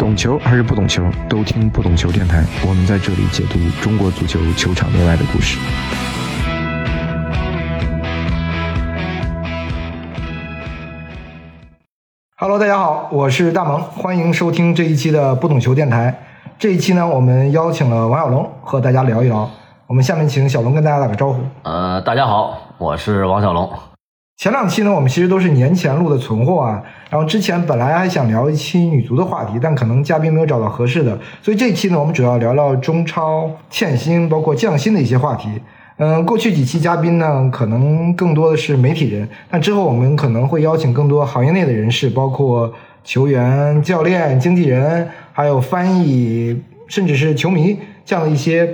懂球还是不懂球，都听不懂球电台。我们在这里解读中国足球球场内外的故事。Hello，大家好，我是大萌，欢迎收听这一期的不懂球电台。这一期呢，我们邀请了王小龙和大家聊一聊。我们下面请小龙跟大家打个招呼。呃，大家好，我是王小龙。前两期呢，我们其实都是年前录的存货啊。然后之前本来还想聊一期女足的话题，但可能嘉宾没有找到合适的，所以这一期呢，我们主要聊聊中超欠薪，包括降薪的一些话题。嗯，过去几期嘉宾呢，可能更多的是媒体人，但之后我们可能会邀请更多行业内的人士，包括球员、教练、经纪人，还有翻译，甚至是球迷这样的一些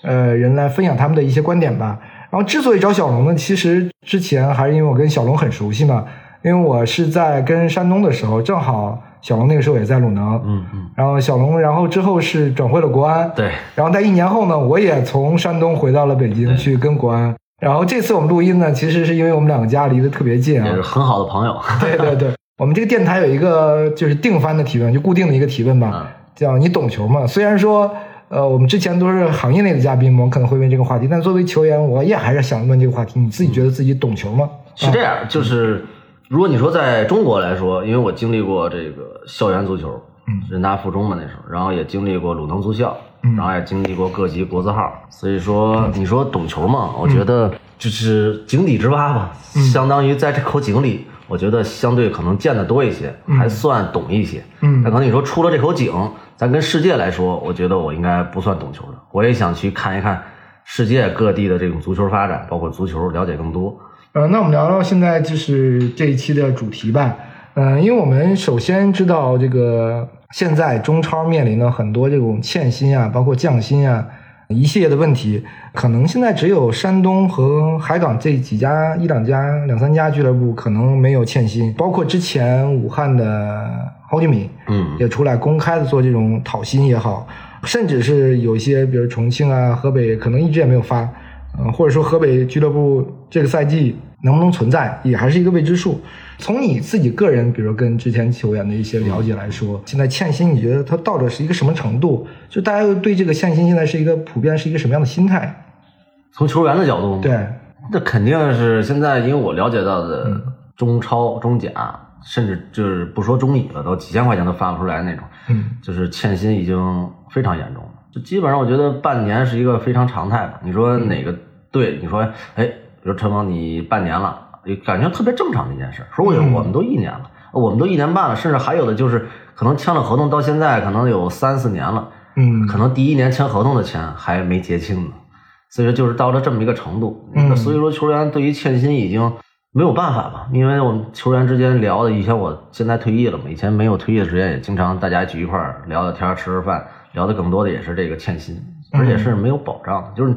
呃人来分享他们的一些观点吧。然后之所以找小龙呢，其实之前还是因为我跟小龙很熟悉嘛，因为我是在跟山东的时候，正好小龙那个时候也在鲁能，嗯嗯，然后小龙，然后之后是转会了国安，对，然后在一年后呢，我也从山东回到了北京去跟国安。然后这次我们录音呢，其实是因为我们两个家离得特别近啊，也是很好的朋友。对对对，我们这个电台有一个就是定番的提问，就固定的一个提问吧，叫你懂球吗？虽然说呃我们之前都是行业内的嘉宾，我们可能会问这个话题，但作为球员，我也还是想问这个话题，你自己觉得自己懂球吗？是这样，就是如果你说在中国来说，因为我经历过这个校园足球，嗯。人大附中嘛那时候，然后也经历过鲁能足校，然后也经历过各级国字号，所以说你说懂球嘛，我觉得就是井底之蛙吧，相当于在这口井里，我觉得相对可能见得多一些，还算懂一些。嗯那可能你说出了这口井，咱跟世界来说，我觉得我应该不算懂球的，我也想去看一看世界各地的这种足球发展，包括足球了解更多。呃，那我们聊聊现在就是这一期的主题吧。嗯、因为我们首先知道这个现在中超面临了很多这种欠薪啊，包括降薪啊一系列的问题，可能现在只有山东和海港这几家一两家两三家俱乐部可能没有欠薪，包括之前武汉的郝俊敏，嗯也出来公开的做这种讨薪也好，甚至是有一些比如重庆啊、河北可能一直也没有发，嗯、或者说河北俱乐部这个赛季能不能存在，也还是一个未知数。从你自己个人，比如跟之前球员的一些了解来说，现在欠薪，你觉得它到底是一个什么程度？就大家对这个欠薪现在是一个普遍是一个什么样的心态？从球员的角度，对，那肯定是现在，因为我了解到的中超、中甲，甚至就是不说中乙了，都几千块钱都发不出来那种，嗯就是欠薪已经非常严重了。就基本上，我觉得半年是一个非常常态吧。你说哪个队？你说，哎，比如陈峰，你半年了，也感觉特别正常的一件事。说我嗯我们都一年了，我们都一年半了，甚至还有的就是可能签了合同到现在可能有三四年了，嗯可能第一年签合同的钱还没结清呢，所以说就是到了这么一个程度。嗯所以说球员对于欠薪已经没有办法吧，因为我们球员之间聊的，以前我现在退役了嘛，以前没有退役的时间也经常大家聚一块儿聊聊天儿、吃吃饭，聊的更多的也是这个欠薪，而且是没有保障的，就是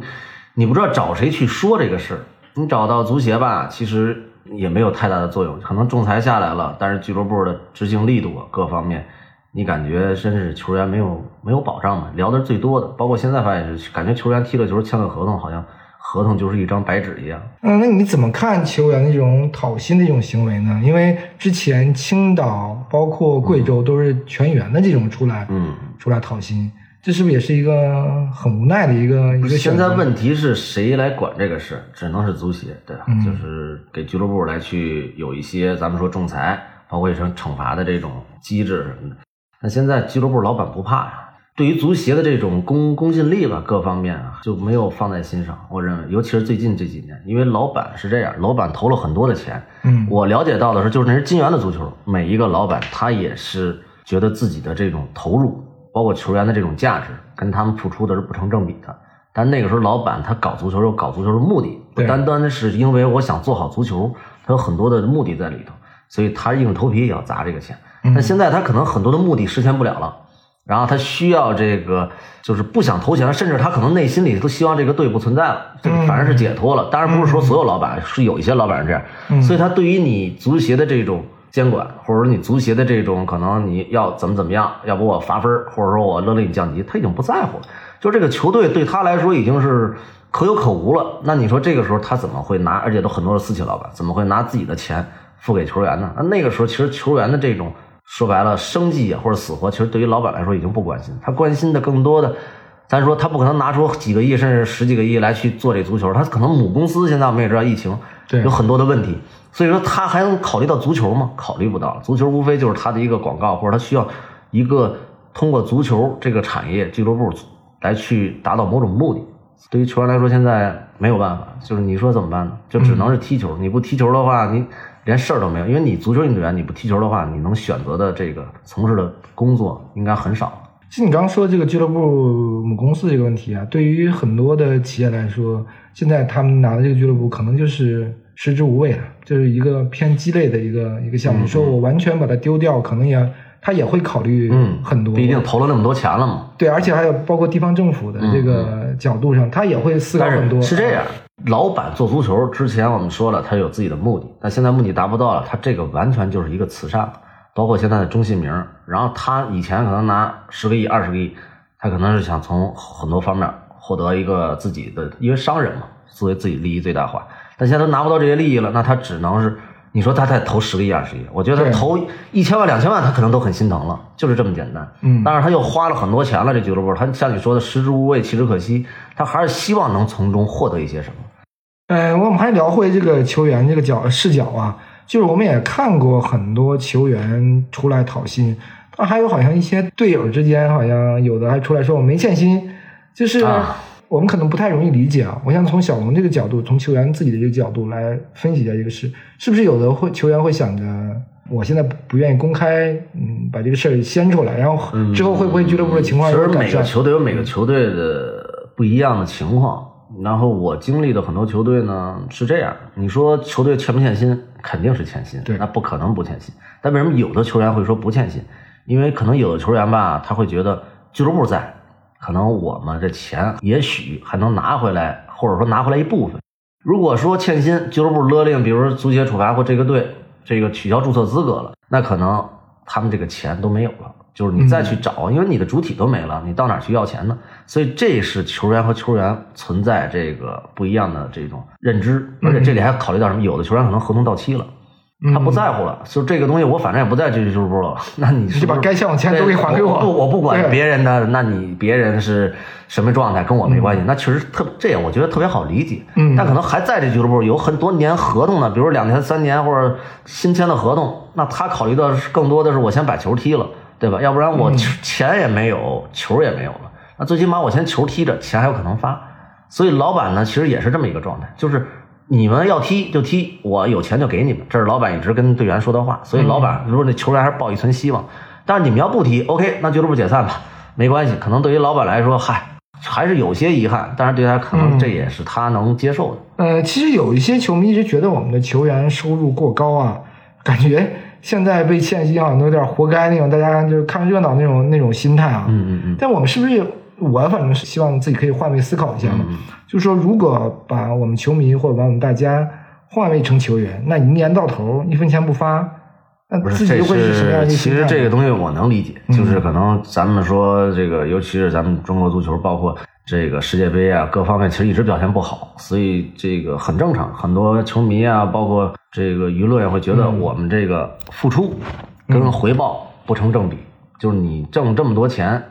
你不知道找谁去说这个事儿。你找到足协吧，其实也没有太大的作用，可能仲裁下来了，但是俱乐部的执行力度啊各方面，你感觉真是球员没有没有保障嘛？聊的是最多的，包括现在发现是，感觉球员踢了球签了合同，好像合同就是一张白纸一样。嗯，那你怎么看球员的这种讨薪的这种行为呢？因为之前青岛包括贵州都是全员的这种出来，嗯，出来讨薪，这是不是也是一个很无奈的一个一个现？在问题是谁来管这个事？只能是足协，对吧？嗯就是给俱乐部来去有一些咱们说仲裁，包括一些惩罚的这种机制什么的。那现在俱乐部老板不怕呀，对于足协的这种公公信力吧，各方面啊就没有放在心上。我认为，尤其是最近这几年，因为老板是这样，老板投了很多的钱。嗯我了解到的是，就是那是金元的足球，每一个老板他也是觉得自己的这种投入，包括球员的这种价值，跟他们付出的是不成正比的。但那个时候，老板他搞足球有搞足球的目的，不单单的是因为我想做好足球，他有很多的目的在里头，所以他硬着头皮也要砸这个钱。但现在他可能很多的目的实现不了了，然后他需要这个，就是不想投钱了，甚至他可能内心里都希望这个队不存在了，这个反而是解脱了。当然不是说所有老板，是有一些老板是这样，所以他对于你足协的这种监管，或者说你足协的这种可能你要怎么怎么样，要不我罚分，或者说我勒令你降级，他已经不在乎了。就这个球队对他来说已经是可有可无了。那你说这个时候他怎么会拿？而且都很多是私企老板，怎么会拿自己的钱付给球员呢？那那个时候其实球员的这种说白了，生计啊或者死活，其实对于老板来说已经不关心，他关心的更多的，咱说他不可能拿出几个亿甚至十几个亿来去做这足球，他可能母公司现在我们也知道疫情，对有很多的问题，所以说他还能考虑到足球吗？考虑不到，足球无非就是他的一个广告，或者他需要一个通过足球这个产业俱乐部来去达到某种目的。对于球员来说，现在没有办法，就是你说怎么办呢？就只能是踢球。你不踢球的话，你连事儿都没有，因为你足球运动员，你不踢球的话，你能选择的这个从事的工作应该很少。其实你刚刚说这个俱乐部母公司这个问题啊，对于很多的企业来说，现在他们拿的这个俱乐部可能就是食之无味了，就是一个偏鸡肋的一个一个项目。你说我完全把它丢掉，可能也他也会考虑嗯，很多。毕竟投了那么多钱了嘛。对，而且还有包括地方政府的这个角度上，他也会思考很多。是是这样，老板做足球之前我们说了，他有自己的目的，但现在目的达不到了，他这个完全就是一个慈善，包括现在的中信名，然后他以前可能拿十个亿、二十个亿，他可能是想从很多方面获得一个自己的，因为商人嘛，作为自己利益最大化，但现在都拿不到这些利益了，那他只能是。你说他再投十个亿、二十亿，我觉得他对投一千万、两千万，他可能都很心疼了，就是这么简单。嗯但是他又花了很多钱了，这俱乐部，他像你说的食之无味，弃之可惜，他还是希望能从中获得一些什么。嗯，我们还聊回这个球员这个角视角啊，就是我们也看过很多球员出来讨薪，啊，还有好像一些队友之间，好像有的还出来说我没欠薪，就是啊我们可能不太容易理解啊。我想从小龙这个角度，从球员自己的这个角度来分析一下这个事，是不是有的会球员会想着，我现在不不愿意公开，嗯，把这个事儿掀出来，然后之后会不会俱乐部的情况其实有改善？每个球队有每个球队的不一样的情况。然后我经历的很多球队呢是这样，你说球队欠不欠薪？肯定是欠薪，对那不可能不欠薪。但为什么有的球员会说不欠薪？因为可能有的球员吧，他会觉得俱乐部在，可能我们这钱也许还能拿回来，或者说拿回来一部分。如果说欠薪，俱乐部勒令，比如说足协处罚或这个队这个取消注册资格了，那可能他们这个钱都没有了。就是你再去找，因为你的主体都没了，你到哪儿去要钱呢？所以这是球员和球员存在这个不一样的这种认知，而且这里还考虑到什么？有的球员可能合同到期了。他不在乎了，就这个东西，我反正也不在这俱乐部了。那你是就把该欠我钱都给还给我不，我不管别人的，那你别人是什么状态跟我没关系。那确实特这样，我觉得特别好理解。嗯但可能还在这俱乐部有很多年合同呢，比如两年、三年或者新签的合同，那他考虑到是更多的是我先把球踢了，对吧？要不然我嗯钱也没有，球也没有了。那最起码我先球踢着，钱还有可能发。所以老板呢，其实也是这么一个状态，就是你们要踢就踢，我有钱就给你们，这是老板一直跟队员说的话。所以老板如果那球员还是抱一存希望，但是你们要不踢，OK，那俱乐部解散吧，没关系。可能对于老板来说，嗨，还是有些遗憾，但是对他可能嗯这也是他能接受的。呃，其实有一些球迷一直觉得我们的球员收入过高啊，感觉现在被欠薪好像都有点活该那种，大家就是看热闹那种那种心态啊。嗯嗯嗯，但我们是不是我反正是希望自己可以换位思考一下嘛？嗯就是说，如果把我们球迷或者把我们大家换位成球员，那一年到头一分钱不发，那自己又会是什么样其？实这个东西我能理解，嗯就是可能咱们说这个，尤其是咱们中国足球，包括这个世界杯啊，各方面其实一直表现不好，所以这个很正常。很多球迷啊，包括这个舆论也会觉得嗯我们这个付出跟回报不成正比，就是你挣这么多钱。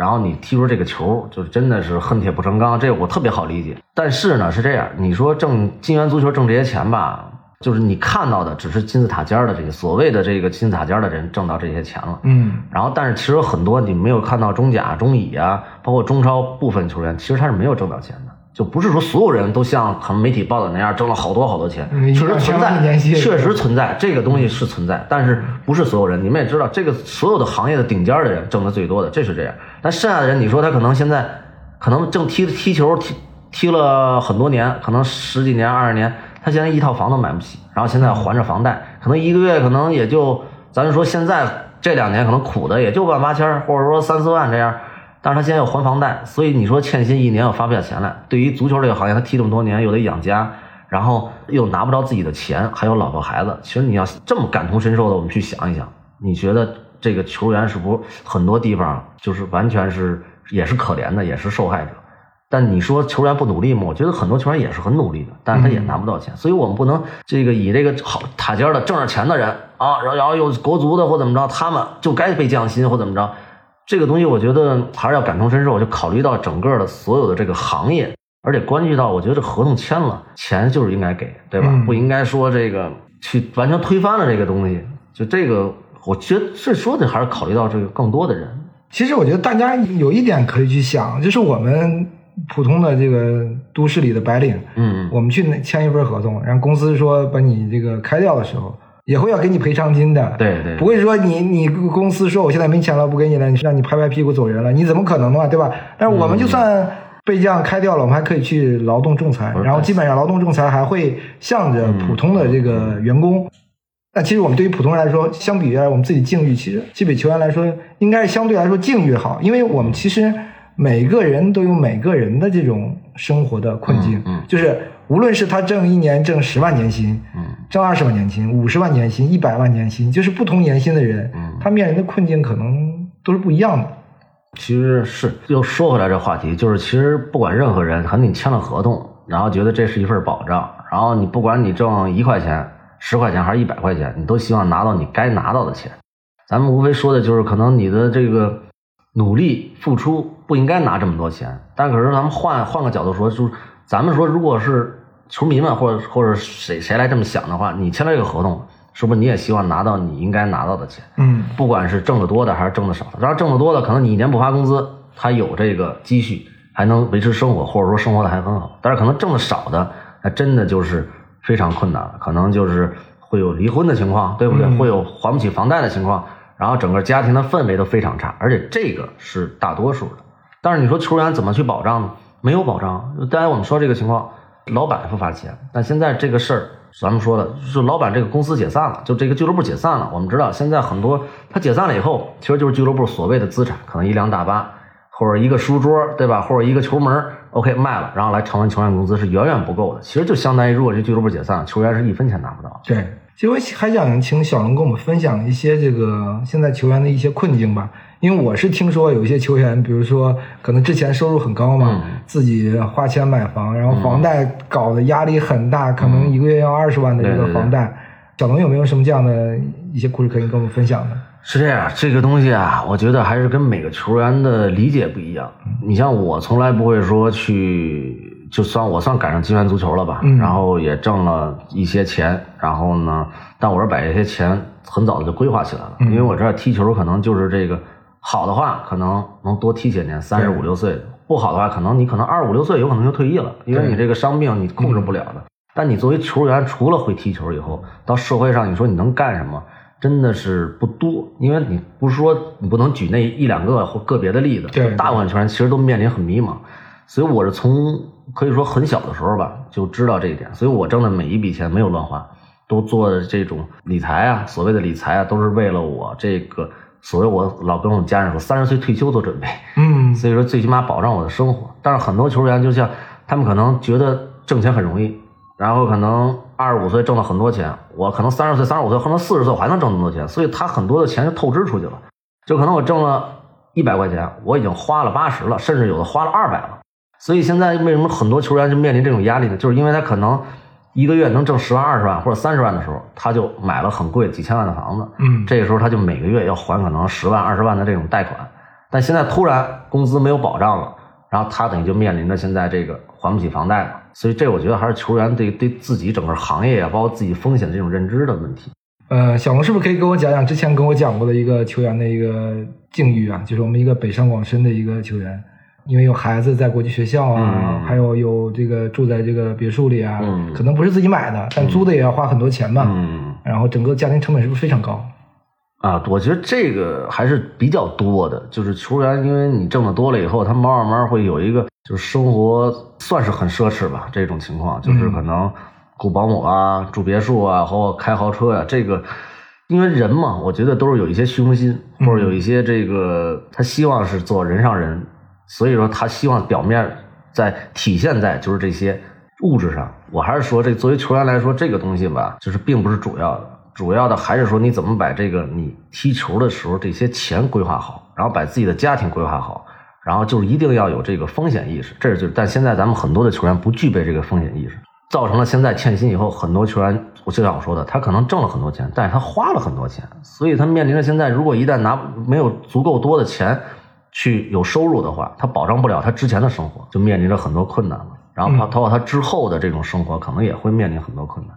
然后你踢出这个球，就是真的是恨铁不成钢，这个我特别好理解。但是呢，是这样，你说挣金元足球挣这些钱吧，就是你看到的只是金字塔尖儿的这些所谓的这个金字塔尖儿的人挣到这些钱了，嗯然后但是其实很多你没有看到中甲、中乙啊，包括中超部分球员，其实他是没有挣到钱的。就不是说所有人都像可能媒体报道那样挣了好多好多钱，嗯确实存在，确实存在，这个东西是存在，但是不是所有人。你们也知道，这个所有的行业的顶尖的人挣的最多的，这是这样。但剩下的人，你说他可能现在可能正踢踢球踢踢了很多年，可能十几年、二十年，他现在一套房都买不起，然后现在还着房贷，可能一个月可能也就，咱就说现在这两年可能苦的也就万八千儿，或者说三四万这样。但是他现在要还房贷，所以你说欠薪一年又发不下钱来。对于足球这个行业，他踢这么多年，又得养家，然后又拿不着自己的钱，还有老婆孩子。其实你要这么感同身受的，我们去想一想，你觉得这个球员是不是很多地方就是完全是也是可怜的，也是受害者？但你说球员不努力吗？我觉得很多球员也是很努力的，但是他也拿不到钱，所以我们不能这个以这个好塔尖的挣着钱的人啊，然后然后又国足的或怎么着，他们就该被降薪或怎么着。这个东西我觉得还是要感同身受，就考虑到整个的所有的这个行业，而且关系到我觉得这合同签了，钱就是应该给，对吧？嗯不应该说这个去完全推翻了这个东西。就这个，我觉得是说的还是考虑到这个更多的人。其实我觉得大家有一点可以去想，就是我们普通的这个都市里的白领，嗯，我们去签一份合同，然后公司说把你这个开掉的时候，也会要给你赔偿金的。对对不会说你你公司说我现在没钱了，不给你了，让你拍拍屁股走人了，你怎么可能嘛，对吧？但是我们就算被这样开掉了，我们还可以去劳动仲裁然后基本上劳动仲裁还会向着普通的这个员工。那其实我们对于普通人来说，相比于我们自己境遇，其实基北球员来说，应该是相对来说境遇好，因为我们其实每个人都有每个人的这种生活的困境，嗯嗯就是无论是他挣一年挣十万年薪，嗯挣二十万年薪、五十万年薪、一百万年薪，就是不同年薪的人，嗯他面临的困境可能都是不一样的。其实是又说回来这话题，就是其实不管任何人，可能你签了合同，然后觉得这是一份保障，然后你不管你挣一块钱、十块钱还是一百块钱，你都希望拿到你该拿到的钱。咱们无非说的就是，可能你的这个努力付出不应该拿这么多钱，但可是咱们换换个角度说，就是咱们说，如果是球迷们或者或者谁谁来这么想的话，你签了这个合同，是不是你也希望拿到你应该拿到的钱？嗯不管是挣得多的还是挣得少的，当然挣得多的，可能你一年不发工资，他有这个积蓄，还能维持生活，或者说生活的还很好。但是可能挣得少的，那真的就是非常困难了，可能就是会有离婚的情况，对不对？嗯会有还不起房贷的情况，然后整个家庭的氛围都非常差，而且这个是大多数的。但是你说球员怎么去保障呢？没有保障。刚才我们说这个情况，老板不发钱，但现在这个事儿，咱们说的，就是老板这个公司解散了，就这个俱乐部解散了。我们知道现在很多他解散了以后，其实就是俱乐部所谓的资产，可能一辆大巴或者一个书桌，对吧？或者一个球门，OK 卖了，然后来偿还球员工资是远远不够的。其实就相当于如果这俱乐部解散了，球员是一分钱拿不到。对，其实我还想请小龙跟我们分享一些这个现在球员的一些困境吧。因为我是听说有一些球员，比如说可能之前收入很高嘛，嗯自己花钱买房，然后房贷搞得压力很大，可能一个月要二十万的一对对对个房贷。小龙有没有什么这样的一些故事可以跟我们分享的？是这样，这个东西啊，我觉得还是跟每个球员的理解不一样。你像我，从来不会说去，就算我算赶上金元足球了吧，嗯。然后也挣了一些钱，然后呢，但我是把这些钱很早的就规划起来了，嗯。因为我知道踢球可能就是这个好的话，可能能多踢些年，三十五六岁；不好的话，可能你可能二十五六岁有可能就退役了，因为你这个伤病你控制不了的。但你作为球员，除了会踢球以后，到社会上你说你能干什么？真的是不多，因为你不是说你不能举那一两个或个别的例子，对大部分球员其实都面临很迷茫，所以我是从可以说很小的时候吧就知道这一点，所以我挣的每一笔钱没有乱花，都做的这种理财啊，所谓的理财啊，都是为了我这个所谓我老跟我家人说，三十岁退休做准备，嗯 所以说最起码保障我的生活。但是很多球员就像他们可能觉得挣钱很容易，然后可能二十五岁挣了很多钱，我可能三十岁、三十五岁，可能四十岁我还能挣那么多钱，所以他很多的钱就透支出去了。就可能我挣了一百块钱，我已经花了八十了，甚至有的花了二百了。所以现在为什么很多球员就面临这种压力呢？就是因为他可能一个月能挣十万、二十万或者三十万的时候，他就买了很贵几千万的房子，嗯这个时候他就每个月要还可能十万、二十万的这种贷款，但现在突然工资没有保障了，然后他等于就面临着现在这个还不起房贷了，所以这我觉得还是球员对对自己整个行业啊，包括自己风险的这种认知的问题。呃，小龙是不是可以跟我讲讲之前跟我讲过的一个球员的一个境遇啊？就是我们一个北上广深的一个球员，因为有孩子在国际学校啊，嗯还有有这个住在这个别墅里啊，嗯可能不是自己买的，但租的也要花很多钱嘛。嗯然后整个家庭成本是不是非常高？啊，我觉得这个还是比较多的，就是球员，因为你挣的多了以后，他慢慢慢会有一个就是生活算是很奢侈吧，这种情况就是可能雇保姆啊、住别墅啊，或开豪车呀、这个。因为人嘛，我觉得都是有一些虚荣心，或者有一些这个他希望是做人上人，所以说他希望表面在体现在就是这些物质上。我还是说，这作为球员来说，这个东西吧，就是并不是主要的，主要的还是说你怎么把这个你踢球的时候这些钱规划好，然后把自己的家庭规划好，然后就是一定要有这个风险意识。这是就是，但现在咱们很多的球员不具备这个风险意识，造成了现在欠薪以后，很多球员，我就像我说的，他可能挣了很多钱，但是他花了很多钱，所以他面临着现在，如果一旦拿没有足够多的钱去有收入的话，他保障不了他之前的生活，就面临着很多困难了。然后他包括他之后的这种生活，可能也会面临很多困难。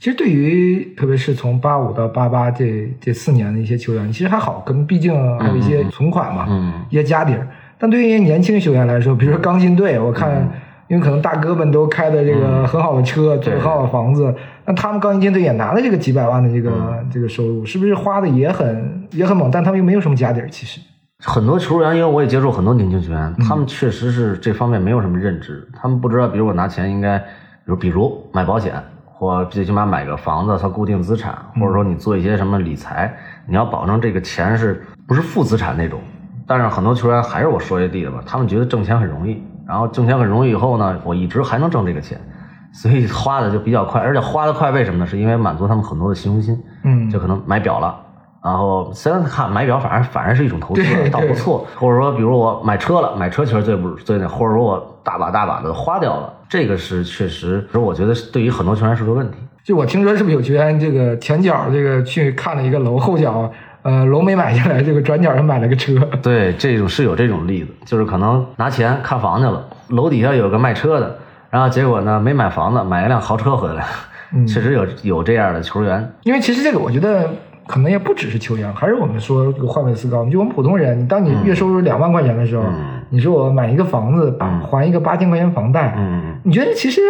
其实对于特别是从八五到八八这这四年的一些球员，其实还好，可能毕竟还有一些存款嘛，嗯一些家底儿。但对于一些年轻球员来说，比如说钢筋队，我看。因为可能大哥们都开的这个很好的车，住很好的房子，那他们钢筋队也拿了这个几百万的这个、这个收入，是不是花的也很也很猛？但他们又没有什么家底儿，其实。很多球员，因为我也接触很多年轻球员，他们确实是这方面没有什么认知，他们不知道，比如我拿钱应该，比如比如买保险，或最起码买个房子，它固定资产，或者说你做一些什么理财，你要保证这个钱是不是负资产那种。但是很多球员还是我说的吧，他们觉得挣钱很容易。然后挣钱很容易，以后呢，我一直还能挣这个钱，所以花的就比较快，而且花的快，为什么呢？是因为满足他们很多的虚荣心，嗯，就可能买表了，然后虽然看买表反而反而是一种投资，倒不错。或者说，比如我买车了，买车其实最不最那，或者说我大把大把的花掉了，这个是确实，我觉得对于很多球员是个问题。就我听说是不是有球员这个前脚这个去看了一个楼，后脚呃楼没买下来，这个转角又买了个车。对，这种是有这种例子，就是可能拿钱看房去了，楼底下有个卖车的，然后结果呢没买房子，买一辆豪车回来，嗯确实有有这样的球员。因为其实这个我觉得可能也不只是秋阳，还是我们说这个换位思考，就我们普通人，当你月收入两万块钱的时候，嗯。你说我买一个房子，还一个八千块钱房贷，嗯你觉得其实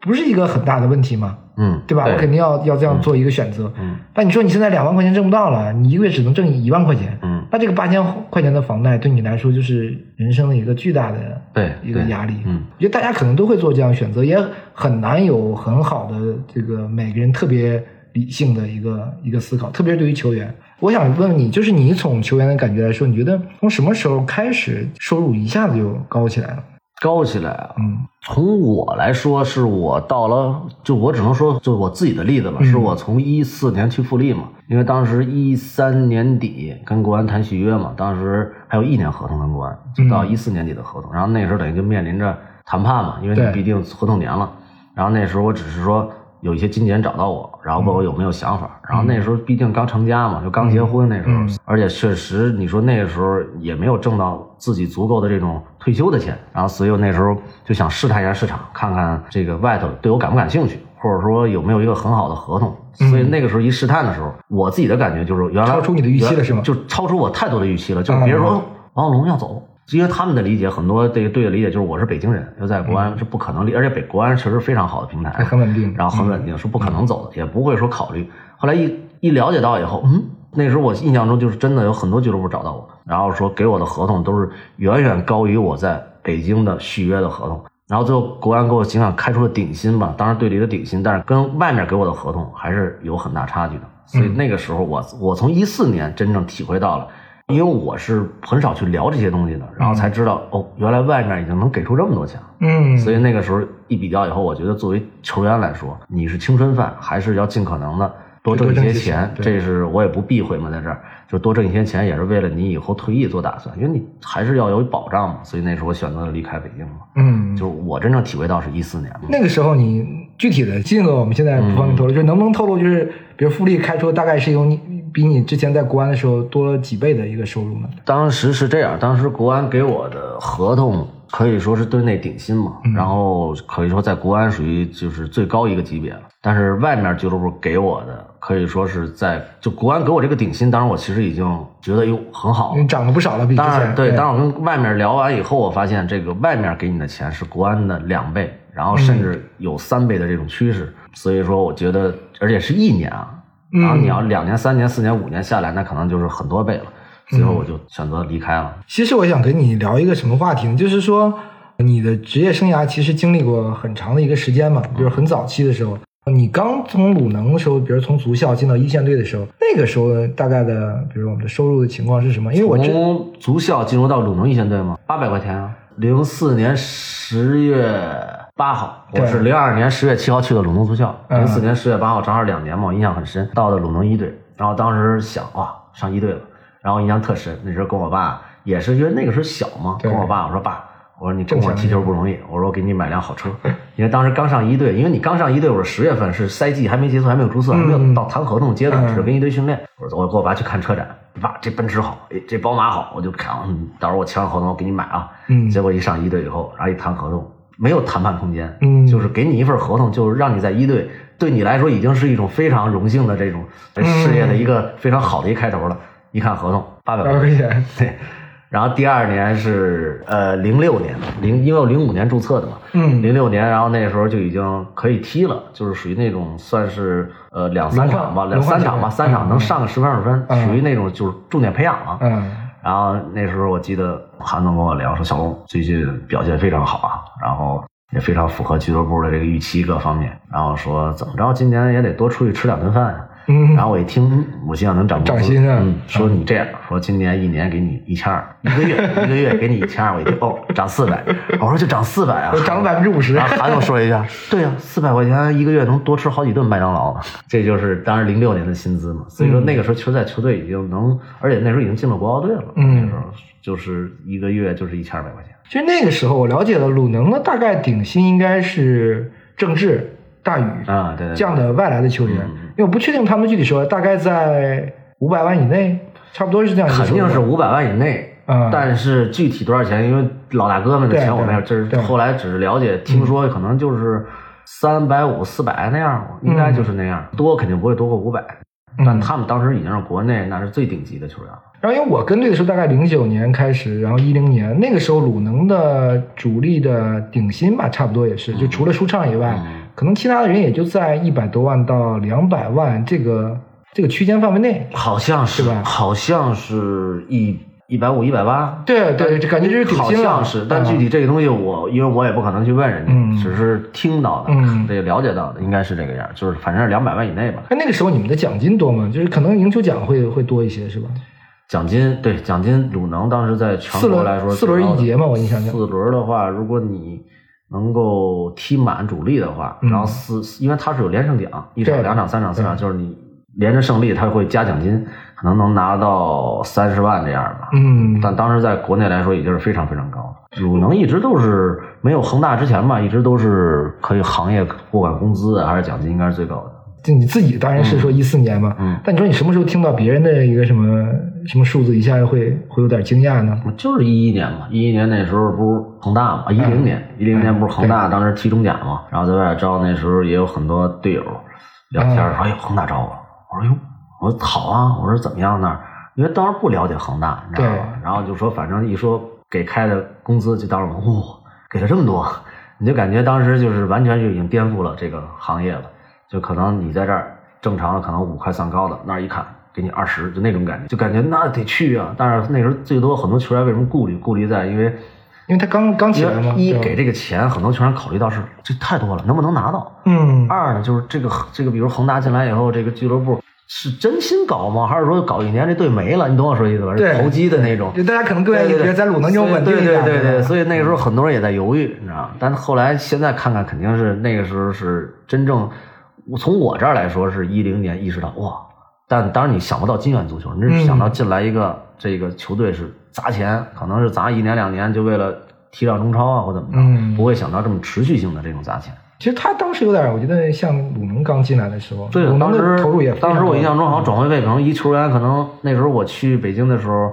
不是一个很大的问题吗？嗯，对吧？我肯定要要这样做一个选择。嗯，但你说你现在两万块钱挣不到了，你一个月只能挣一万块钱，嗯，那这个八千块钱的房贷对你来说就是人生的一个巨大的对。一个压力。嗯，我觉得大家可能都会做这样选择，也很难有很好的这个每个人特别理性的一个一个思考，特别是对于球员。我想问问你，就是你从球员的感觉来说，你觉得从什么时候开始收入一下子就高起来了？高起来啊！嗯从我来说，是我到了，就我只能说，就我自己的例子吧，嗯是我从一四年去富力嘛，因为当时一三年底跟国安谈续约嘛，当时还有一年合同跟国安，就到一四年底的合同，然后那时候等于就面临着谈判嘛，因为你毕竟合同年了，然后那时候我只是说。有一些经纪人找到我，然后问我有没有想法。然后那时候毕竟刚成家嘛，就刚结婚那时候，嗯而且确实你说那个时候也没有挣到自己足够的这种退休的钱，然后所以我那时候就想试探一下市场，看看这个外头对我感不感兴趣，或者说有没有一个很好的合同。所以那个时候一试探的时候，我自己的感觉就是原来超出你的预期了是吗就超出我太多的预期了，就是别人说王小龙要走。因为他们的理解，很多这个队的理解就是我是北京人，又在国安是不可能离，而且北国安确实非常好的平台，很稳定然后很稳定，是不可能走的，也不会说考虑。后来一一了解到以后，嗯，那时候我印象中就是真的有很多俱乐部找到我，然后说给我的合同都是远远高于我在北京的续约的合同。然后最后国安给我尽管开出了顶薪吧，当然队里的顶薪，但是跟外面给我的合同还是有很大差距的。所以那个时候我我从一四年真正体会到了。因为我是很少去聊这些东西的，然后才知道、哦，原来外面已经能给出这么多钱了。嗯，所以那个时候一比较以后，我觉得作为球员来说，你是青春饭，还是要尽可能的多挣一些钱。对这是我也不避讳嘛，在这儿就多挣一些钱，也是为了你以后退役做打算，因为你还是要有保障嘛。所以那时候我选择了离开北京嘛。嗯，就是我真正体会到是一四年嘛。那个时候你具体的金额我们现在不方便透露，就是能不能透露，就是比如富力开出大概是有你比你之前在国安的时候多了几倍的一个收入呢？当时是这样，当时国安给我的合同可以说是队内顶薪嘛，然后可以说在国安属于就是最高一个级别了。但是外面俱乐部给我的可以说是在就国安给我这个顶薪，当然我其实已经觉得哟很好了你。涨了不少了，比当然，对，当我跟外面聊完以后，我发现这个外面给你的钱是国安的两倍，然后甚至有三倍的这种趋势。所以说，我觉得，而且是一年啊，然后你要两年、三年、四年、五年下来，那可能就是很多倍了。最后我就选择离开了。其实我想跟你聊一个什么话题呢？就是说，你的职业生涯其实经历过很长的一个时间嘛，就是很早期的时候，你刚从鲁能的时候，比如从足校进到一线队的时候，那个时候大概的，比如我们的收入的情况是什么？因为我从足校进入到鲁能一线队吗？八百块钱啊。零四年十月八号，我是零二年十月七号去的鲁能足校。嗯零四年十月八号，正好两年嘛，我印象很深。到的鲁能一队，然后当时想哇，上一队了，然后印象特深。那时候跟我爸也是，因为那个时候小嘛，跟我爸我说爸，我说你跟我踢球不容易，我说我给你买辆好车，因为当时刚上一队，因为你刚上一队，我说十月份是赛季还没结束，还没有注册，还没有到谈合同阶段，只是跟一队训练。我说我跟我爸去看车展，爸这奔驰好，哎这宝马好，我就看，嗯，到时候我签完合同我给你买啊。嗯结果一上一队以后，然后一谈合同，没有谈判空间，嗯。就是给你一份合同，就是让你在一队，对你来说已经是一种非常荣幸的这种事业的一个非常好的一开头了。一看合同八百块钱，对，然后第二年是呃零六年零，因为我零五年注册的嘛，嗯。零六年，然后那时候就已经可以踢了，就是属于那种算是呃两三场吧，两三场吧，三场嗯能上个十分二十分，嗯。属于那种就是重点培养了。嗯然后那时候我记得韩总跟我聊说，小龙最近表现非常好啊，然后也非常符合俱乐部的这个预期各方面，然后说怎么着今年也得多出去吃两顿饭啊。嗯，然后我一听，我心想能涨涨薪啊。嗯，说你这样，说今年一年给你一千二，一个月 一个月给你一千二，我一听哦，涨四百，我说就涨四百啊，涨了百分之五十。然，后韩总说一下，对呀、4四百块钱一个月能多吃好几顿麦当劳，这就是当时零六年的薪资嘛。所以说那个时候球在球队已经能，而且那时候已经进了国奥队了，嗯。那时候就是一个月就是一千二百块钱。其实那个时候我了解了鲁能的大概顶薪应该是郑智、大宇啊，这样的外来的球员，嗯因为我不确定他们具体收入，大概在五百万以内，差不多是这样肯。定是五百万以内，嗯但是具体多少钱，因为老大哥们的钱我没有，对这是对。后来只是了解，听说可能就是三百五、四百那样，应该就是那样，多肯定不会多过五百。嗯。但他们当时已经是国内那是最顶级的球员了。然后因为我跟队的时候大概零九年开始，然后一零年那个时候鲁能的主力的顶薪吧，差不多也是，就除了舒畅以外，嗯可能其他的人也就在一百多万到两百万这个这个区间范围内。好像是是吧好像是一一百五、一百八。对对，这感觉就是顶好。像是，但具嗯体这个东西我，因为我也不可能去问人家，嗯只是听到的，嗯这个了解到的，应该是这个样，就是反正是两百万以内吧。那那个时候你们的奖金多吗？就是可能赢球奖会会多一些，是吧？奖金对奖金，鲁能当时在全国来说四轮一节嘛我印象中四轮的话，如果你能够踢满主力的话，嗯然后四，因为它是有连胜奖，一场、两场、三场、四场，就是你连着胜利，他会加奖金，可能能拿到三十万这样吧。嗯但当时在国内来说已经是非常非常高了。鲁能一直都是没有恒大之前吧，一直都是可以行业不管工资啊还是奖金应该是最高的。就你自己当然是说一四年嘛，嗯但你说你什么时候听到别人的一个什么什么数字，一下会会有点惊讶呢？就是一一年嘛，一一年那时候不是恒大嘛，一零年，一零年不是恒大当时踢中甲嘛，然后在外边招，那时候也有很多队友聊天说，哎呦，恒大招我，我说哟，我说好啊，我说怎么样那儿？因为当时不了解恒大，你知道吧？然后就说反正一说给开的工资，就当时哇、给了这么多，你就感觉当时就是完全就已经颠覆了这个行业了，就可能你在这儿正常的可能五块算高的，那儿一看给你二十，就那种感觉，就感觉那得去啊。但是那时候最多很多球员为什么顾虑？顾虑在因为因为他刚刚起来嘛，一给这个钱，很多球员考虑到是这太多了，能不能拿到？嗯二呢，就是这个这个，比如恒大进来以后，这个俱乐部是真心搞吗？还是说搞一年这队没了？你懂我说意思吧？是投机的那种。就大家可能更愿意觉得在鲁能这种稳定对一点的对对对，所以那个时候很多人也在犹豫，你知道吗？但后来现在看看，肯定是那个时候是真正，从我这儿来说是一零年意识到哇，但当然你想不到金元足球，你是想到进来一个这个球队是砸钱，可能是砸一年两年就为了踢上中超啊或怎么着，嗯。不会想到这么持续性的这种砸钱。其实他当时有点，我觉得像鲁能刚进来的时候，对当时投入也当时我印象中好像转会费可能一球员可能那时候我去北京的时候，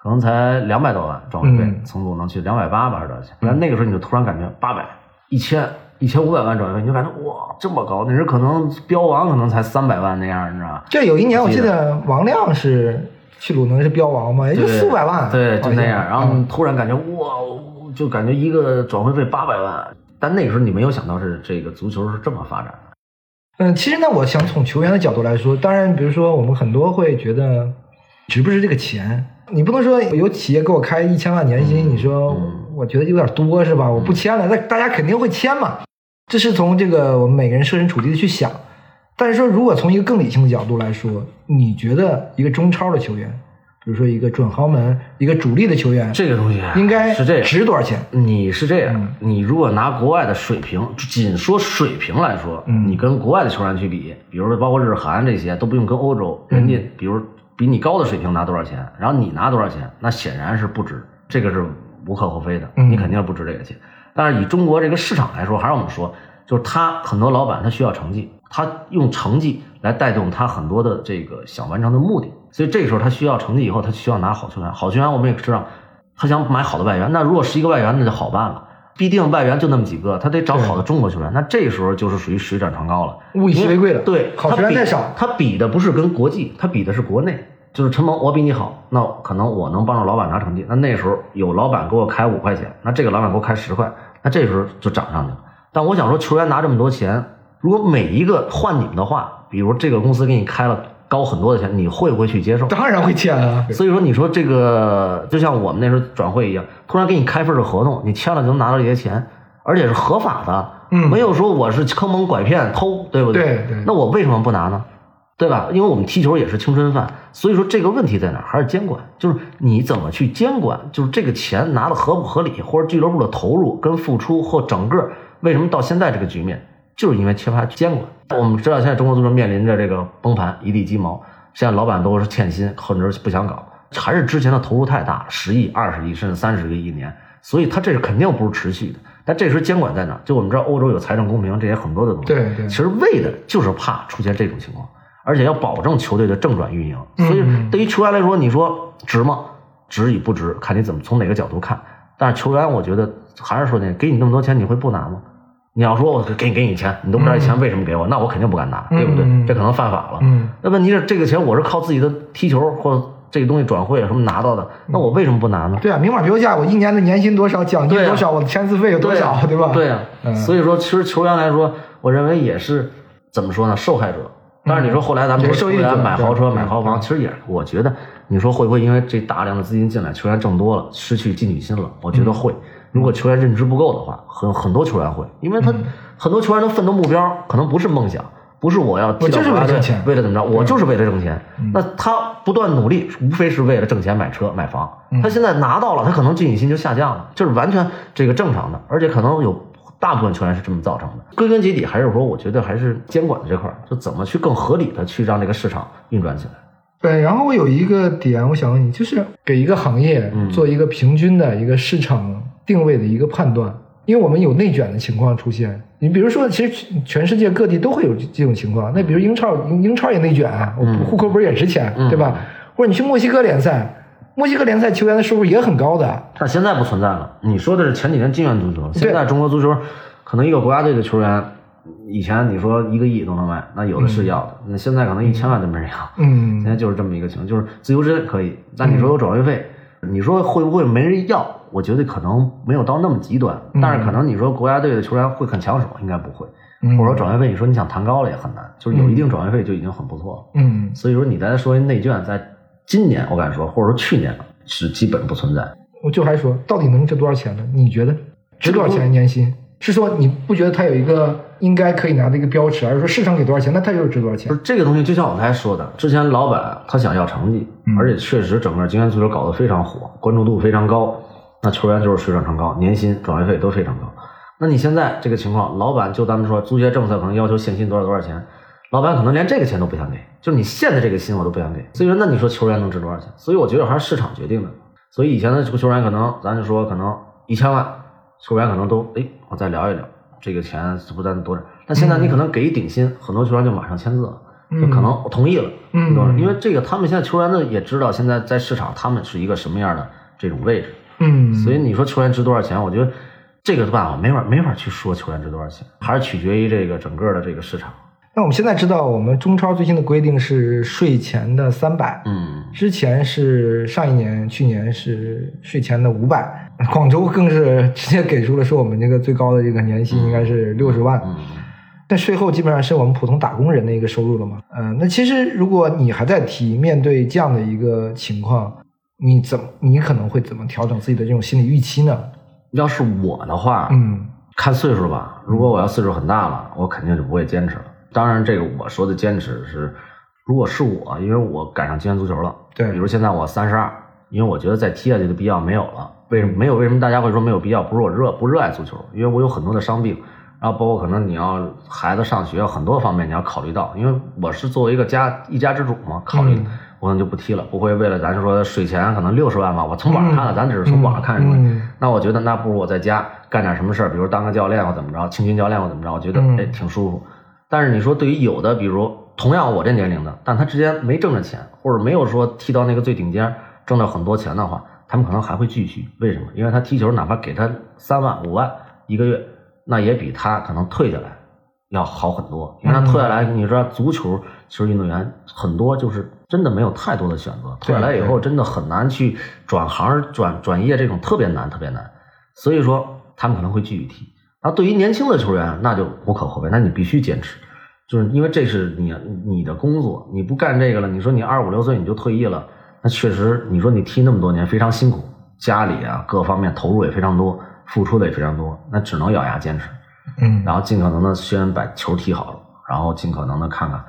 可能才两百多万转会费，嗯。从鲁能去两百八吧还是多少钱？但那个时候你就突然感觉八百、一千、一千五百万转会费，你就感觉哇这么高，那时候可能标王可能才三百万那样，你知道吧？这有一年我记记得王亮是去鲁能是标王嘛，也就对四百万，对，就那样。然后突然感觉哇，就感觉一个转会费八百万，但那个时候你没有想到是这个足球是这么发展的。嗯，其实呢，我想从球员的角度来说，当然，比如说我们很多会觉得，值不值这个钱？你不能说有企业给我开一千万年薪，你说我觉得有点多是吧？我不签了，那大家肯定会签嘛。这是从这个我们每个人设身处地的去想。但是说，如果从一个更理性的角度来说，你觉得一个中超的球员，比如说一个准豪门、一个主力的球员，这个东西应该是这样，值多少钱？你是这样，嗯你如果拿国外的水平，仅说水平来说，嗯你跟国外的球员去比，比如说包括日韩这些都不用跟欧洲，嗯人家比如比你高的水平拿多少钱，然后你拿多少钱，那显然是不值，这个是无可厚非的，嗯你肯定不值这个钱。但是以中国这个市场来说，还是我们说，就是他很多老板他需要成绩，他用成绩来带动他很多的这个想完成的目的，所以这个时候他需要成绩以后，他需要拿好球员。好球员我们也知道，他想买好的外援，那如果是一个外援，那就好办了。必定外援就那么几个，他得找好的中国球员，那这时候就是属于水涨船高了。物以稀为贵了对，好球员太少他比的不是跟国际，他比的是国内。就是陈萌，我比你好，那可能我能帮助老板拿成绩。那那时候有老板给我开五块钱，那这个老板给我开十块，那这时候就涨上去了。但我想说，球员拿这么多钱，如果每一个换你们的话，比如这个公司给你开了高很多的钱，你会不会去接受？当然会签啊。所以说，你说这个就像我们那时候转会一样，突然给你开份的合同，你签了就能拿到这些钱，而且是合法的，嗯没有说我是坑蒙拐骗偷，对不对对对那我为什么不拿呢？对吧？因为我们踢球也是青春饭，所以说这个问题在哪儿？还是监管，就是你怎么去监管，就是这个钱拿的合不合理，或者俱乐部的投入跟付出或整个为什么到现在这个局面，就是因为缺乏监管。我们知道现在中国足球面临着这个崩盘，一地鸡毛，现在老板都是欠薪，很多人不想搞，还是之前的投入太大，十亿、二十亿甚至三十个亿一年，所以它这是肯定不是持续的。但这时候监管在哪儿？就我们知道欧洲有财政公平，这些很多的东西，对对其实为的就是怕出现这种情况，而且要保证球队的正转运营。嗯所以对于球员来说，你说值吗？值与不值，看你怎么从哪个角度看。但是球员，我觉得还是说呢，给你那么多钱，你会不拿吗？你要说我给你给你钱，你都不知道这钱为什么给我，那我肯定不敢拿，对不对嗯？这可能犯法了。嗯那问题是这个钱我是靠自己的踢球或者这个东西转会啊什么拿到的，那我为什么不拿呢？对啊，明码标价，我一年的年薪多少，奖金多少，我的签字费有多少，对吧？对啊、嗯所以说，其实球员来说，我认为也是怎么说呢，受害者。但是你说后来咱们说球员买豪车、买豪房，其实也，我觉得你说会不会因为这大量的资金进来，球员挣多了，失去进取心了？我觉得会。如果球员认知不够的话，很很多球员会，因为他很多球员的奋斗目标可能不是梦想，不是我要就是到国家队为了挣钱为了怎么着，我就是为了挣钱。那他不断努力，无非是为了挣钱、买车、买房。他现在拿到了，他可能进取心就下降了，就是完全这个正常的，而且可能有大部分球员是这么造成的。归根结底还是说，我觉得还是监管的这块儿，就怎么去更合理的去让这个市场运转起来。对，然后我有一个点，我想问你，就是给一个行业嗯做一个平均的一个市场定位的一个判断，因为我们有内卷的情况出现。你比如说，其实全全世界各地都会有这这种情况。那比如英超，英英超也内卷啊，我嗯户口本也值钱，嗯对吧？或者你去墨西哥联赛，墨西哥联赛球员的收入也很高的。但现在不存在了。你说的是前几年金元足球，现在中国足球可能一个国家队的球员，以前你说一个亿都能卖，那有的是要的，那现在可能一千万都没人要。嗯现在就是这么一个情况，就是自由身可以，但你说有转会费，你说会不会没人要？我觉得可能没有到那么极端，但是可能你说国家队的球员会很抢手，应该不会。嗯或者说转会费，你说你想谈高了也很难，就是有一定转会费就已经很不错了。嗯，所以说你再说内卷，在今年我敢说，或者说去年是基本不存在。我就还说，到底能值多少钱呢？你觉得值多少钱年薪？是说你不觉得它有一个应该可以拿的一个标尺，而是说市场给多少钱，那它就是值多少钱不？是这个东西，就像我刚才说的，之前老板他想要成绩，嗯而且确实整个金元足球搞得非常火，关注度非常高，那球员就是水涨船高，年薪、转会费都非常高。那你现在这个情况，老板就咱们说足协政策可能要求限薪多少多少钱，老板可能连这个钱都不想给，就是你现在这个薪我都不想给。所以说，那你说球员能值多少钱？所以我觉得还是市场决定的。所以以前的这个球员可能咱就说可能一千万，球员可能都哎，我再聊一聊这个钱是不咱多点。但现在你可能给一顶薪，很多球员就马上签字了。就可能我同意了？因为这个他们现在球员呢也知道现在在市场他们是一个什么样的这种位置，嗯，所以你说球员值多少钱，我觉得这个办法没法没法去说球员值多少钱，还是取决于这个整个的这个市场。那我们现在知道，我们中超最新的规定是税前的三百，嗯，之前是上一年、去年是税前的五百，广州更是直接给出了说我们这个最高的这个年薪应该是六十万，嗯但税后基本上是我们普通打工人的一个收入了嘛。嗯、那其实如果你还在提面对这样的一个情况，你怎么你可能会怎么调整自己的这种心理预期呢？要是我的话，嗯看岁数吧。如果我要岁数很大了，我肯定就不会坚持了。当然，这个我说的坚持是，如果是我，因为我赶上金元足球了，对比如现在我三十二，因为我觉得再踢下去的必要没有了。为什么没有？为什么大家会说没有必要？不是我热不热爱足球，因为我有很多的伤病，然后包括可能你要孩子上学很多方面你要考虑到，因为我是作为一个家一家之主嘛，考虑、嗯我可能就不踢了，不会为了咱说税前可能六十万吧，我从网上看了，咱只是从网上看出来。嗯那我觉得那不如我在家干点什么事儿，比如当个教练或怎么着，青训教练或怎么着，我觉得嗯哎挺舒服。但是你说对于有的，比如同样我这年龄的，但他之前没挣着钱，或者没有说踢到那个最顶尖，挣到很多钱的话，他们可能还会继续。为什么？因为他踢球，哪怕给他三万五万一个月，那也比他可能退下来要好很多。因为他退下来，你知道足球其实运动员很多就是真的没有太多的选择，退下来以后真的很难去转行转转业，这种特别难，特别难。所以说他们可能会继续踢。然后对于年轻的球员，那就无可厚非，那你必须坚持，就是因为这是你你的工作，你不干这个了，你说你二五六岁你就退役了，那确实你说你踢那么多年非常辛苦，家里啊各方面投入也非常多，付出的也非常多，那只能咬牙坚持，嗯然后尽可能的先把球踢好了，然后尽可能的看看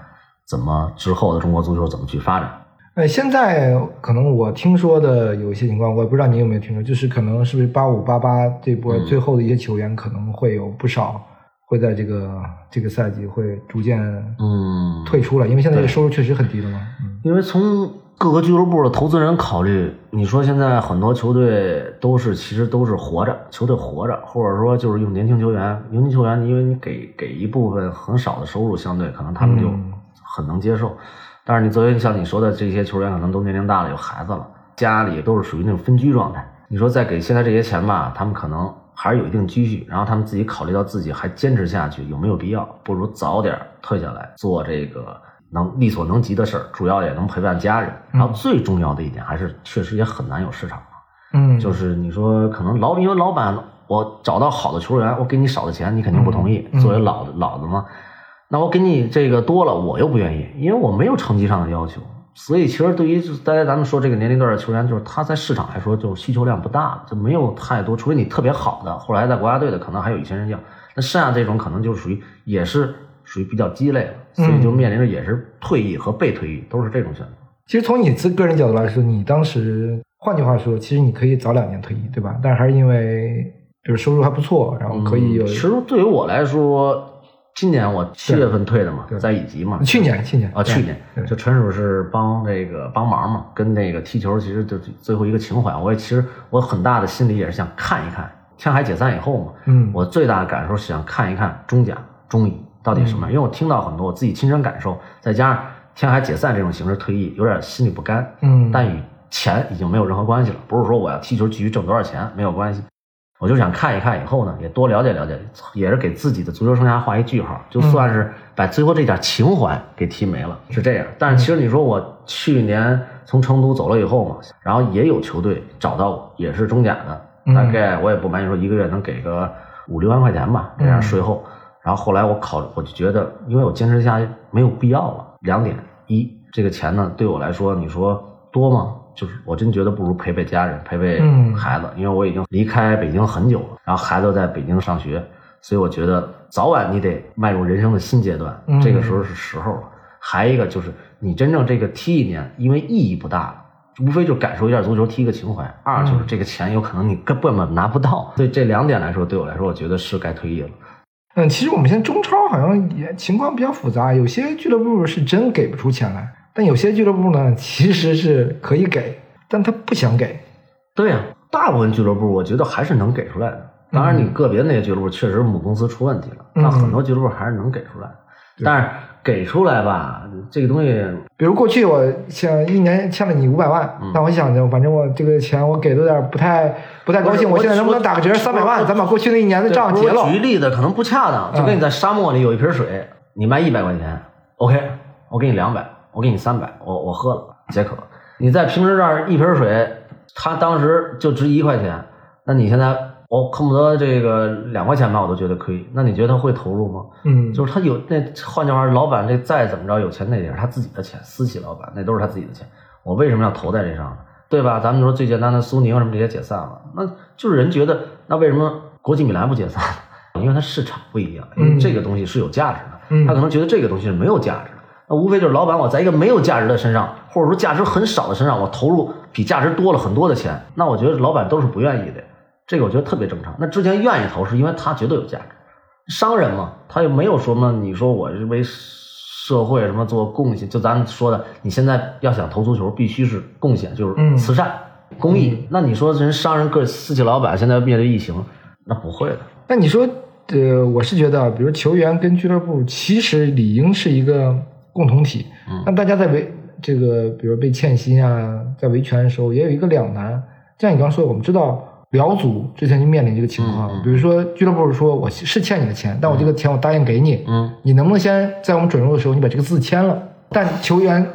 怎么之后的中国足球怎么去发展。呃，现在可能我听说的有一些情况，我也不知道你有没有听说，就是可能是不是八五八八这波嗯最后的一些球员，可能会有不少会在这个这个赛季会逐渐嗯，退出了，因为现在这个收入确实很低了嘛。嗯因为从各个俱乐部的投资人考虑，你说现在很多球队都是其实都是活着，球队活着，或者说就是用年轻球员，年轻球员，因为你给给一部分很少的收入，相对可能他们就嗯很能接受。但是你作为像你说的这些球员，可能都年龄大了，有孩子了，家里都是属于那种分居状态。你说再给现在这些钱吧，他们可能还是有一定积蓄，然后他们自己考虑到自己还坚持下去有没有必要，不如早点退下来做这个能力所能及的事儿，主要也能陪伴家人。然后最重要的一点还是确实也很难有市场。嗯，就是你说可能老因为老板我找到好的球员，我给你少的钱，你肯定不同意。嗯作为老的老的嘛，那我给你这个多了，我又不愿意，因为我没有成绩上的要求。所以其实对于大家咱们说这个年龄段的球员，就是他在市场来说就是需求量不大，就没有太多，除非你特别好的，后来在国家队的，可能还有一些人要。那剩下这种可能就属于也是属于比较鸡肋了，所以就面临着也是退役和被退役都是这种选择。其实从你自个人角度来说，你当时换句话说，其实你可以早两年退役，对吧？但是还是因为就是收入还不错，然后可以有、嗯其实对于我来说，今年我七月份退的嘛，在乙级嘛。去年去年。啊，去年。就纯属是帮这个帮忙嘛，跟那个踢球其实就最后一个情怀。我也其实我很大的心里也是想看一看，天海解散以后嘛，嗯。我最大的感受是想看一看中甲、中乙到底什么样，因为我听到很多我自己亲身感受，再加上天海解散这种形式退役，有点心里不甘。嗯。但与钱已经没有任何关系了，不是说我要踢球继续挣多少钱没有关系，我就想看一看以后呢，也多了解了解，也是给自己的足球生涯画一句号，就算是把最后这点情怀给踢没了，是这样。但是其实你说我去年从成都走了以后嘛，然后也有球队找到我，也是中甲的，嗯大概我也不瞒你说，一个月能给个五六万块钱吧，这样税后。然后后来我考，我就觉得，因为我坚持下去没有必要了。两点，一这个钱呢，对我来说，你说多吗？就是我真觉得不如陪陪家人，陪陪嗯孩子，因为我已经离开北京很久了，然后孩子在北京上学，所以我觉得早晚你得迈入人生的新阶段，嗯这个时候是时候了。还一个就是你真正这个踢一年，因为意义不大了。无非就感受一下足球，踢一个情怀。二就是这个钱有可能你根本拿不到，所以这两点来说，对我来说，我觉得是该退役了。嗯，其实我们现在中超好像也情况比较复杂，有些俱乐部是真给不出钱来，但有些俱乐部呢 其实是可以给，但他不想给。对呀、大部分俱乐部我觉得还是能给出来的。当然，你个别那些俱乐部确实母公司出问题了，嗯但很多俱乐部还是能给出来的。但是给出来吧，这个东西，比如过去我欠一年欠了你五百万，嗯那我想着反正我这个钱我给的有点不太不太高兴，我现在能不能打个折三百万，咱把过去那一年的账结了我。举例子可能不恰当，就跟你在沙漠里有一瓶水，你卖一百块钱，OK，我给你两百，我给你三百，我我喝了解渴。你在平时这儿一瓶水，他当时就值一块钱，那你现在我恨不得这个两块钱吧，我都觉得亏。那你觉得他会投入吗？嗯，就是他有那，换句话说，老板这再怎么着有钱，那也是他自己的钱，私企老板那都是他自己的钱。我为什么要投在这上呢？对吧？咱们说最简单的苏宁什么这些解散了，那就是人觉得那为什么国际米兰不解散？因为它市场不一样，因为这个东西是有价值的，嗯他可能觉得这个东西是没有价值的。那无非就是老板我在一个没有价值的身上，或者说价值很少的身上，我投入比价值多了很多的钱，那我觉得老板都是不愿意的。这个我觉得特别正常。那之前愿意投，是因为他觉得有价值。商人嘛，他又没有说嘛，你说我是为社会什么做贡献，就咱说的，你现在要想投足球，必须是贡献，就嗯是慈善、公益。那你说人商人个私企老板现在面对疫情，那不会的。那你说，呃，我是觉得，比如球员跟俱乐部其实理应是一个共同体。嗯。那大家在维这个，比如被欠薪啊，在维权的时候，也有一个两难。像你刚刚说的，我们知道辽足之前就面临这个情况，比如说俱乐部说我是欠你的钱，但我这个钱我答应给你，嗯。你能不能先在我们准入的时候你把这个字签了？但球员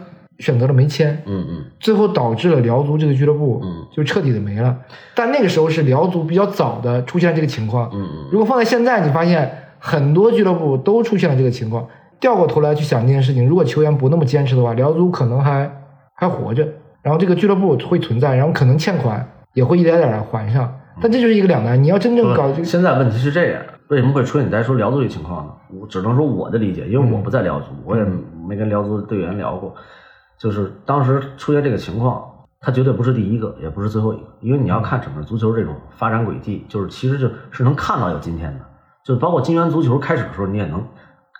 选择了没签，嗯嗯。最后导致了辽足这个俱乐部嗯。就彻底的没了。但那个时候是辽足比较早的出现这个情况，嗯嗯。如果放在现在，你发现很多俱乐部都出现了这个情况。掉过头来去想这件事情，如果球员不那么坚持的话，辽足可能还还活着，然后这个俱乐部会存在，然后可能欠款也会一点点的还上。但这就是一个两难，你要真正搞这个，现在问题是这样，为什么会出现你在说辽足的情况呢？我只能说我的理解，因为我不在辽足，我也没跟辽足的队员聊过。就是当时出现这个情况，他绝对不是第一个，也不是最后一个，因为你要看整个足球这种发展轨迹，就是其实就是能看到有今天的，就是包括金元足球开始的时候，你也能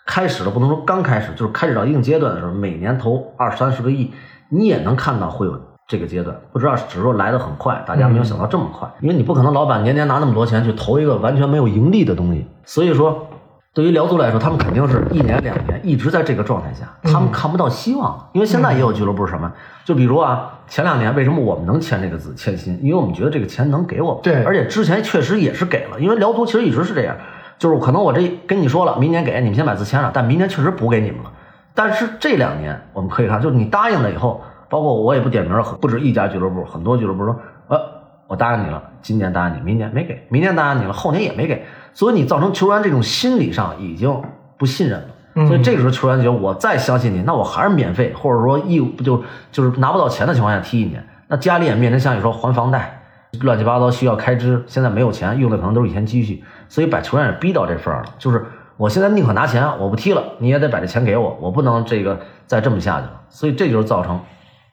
开始了，不能说刚开始，就是开始到一定阶段的时候，每年投二三十个亿，你也能看到会有这个阶段，不知道只是说来的很快，大家没有想到这么快，因为你不可能老板年年拿那么多钱去投一个完全没有盈利的东西，所以说。对于辽足来说，他们肯定是一年两年一直在这个状态下，他们看不到希望。因为现在也有俱乐部是什么，就比如啊，前两年为什么我们能签这个字签薪？因为我们觉得这个钱能给我们，对而且之前确实也是给了，因为辽足其实一直是这样，就是可能我这跟你说了，明年给你们先把字签上，但明年确实补给你们了。但是这两年我们可以看，就是你答应了以后，包括我也不点名，不止一家俱乐部，很多俱乐部说，呃，我答应你了，今年答应你，明年没给，明年答应你了，后年也没给，所以你造成球员这种心理上已经不信任了。嗯所以这个时候球员觉得我再相信你，那我还是免费，或者说义务就就是拿不到钱的情况下踢一年。那家里也面临像你说还房贷，乱七八糟需要开支，现在没有钱，用的可能都是以前积蓄，所以把球员也逼到这份儿了。就是我现在宁可拿钱，我不踢了，你也得把这钱给我，我不能这个再这么下去了。所以这就是造成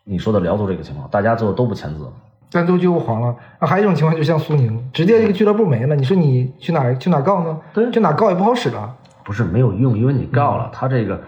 你说的辽足这个情况，大家最后都不签字了。但都就黄了。那还有一种情况，就像苏宁，直接这个俱乐部没了，你说你去哪儿去哪儿告呢？对去哪儿告也不好使了。不是没有用，因为你告了，他这个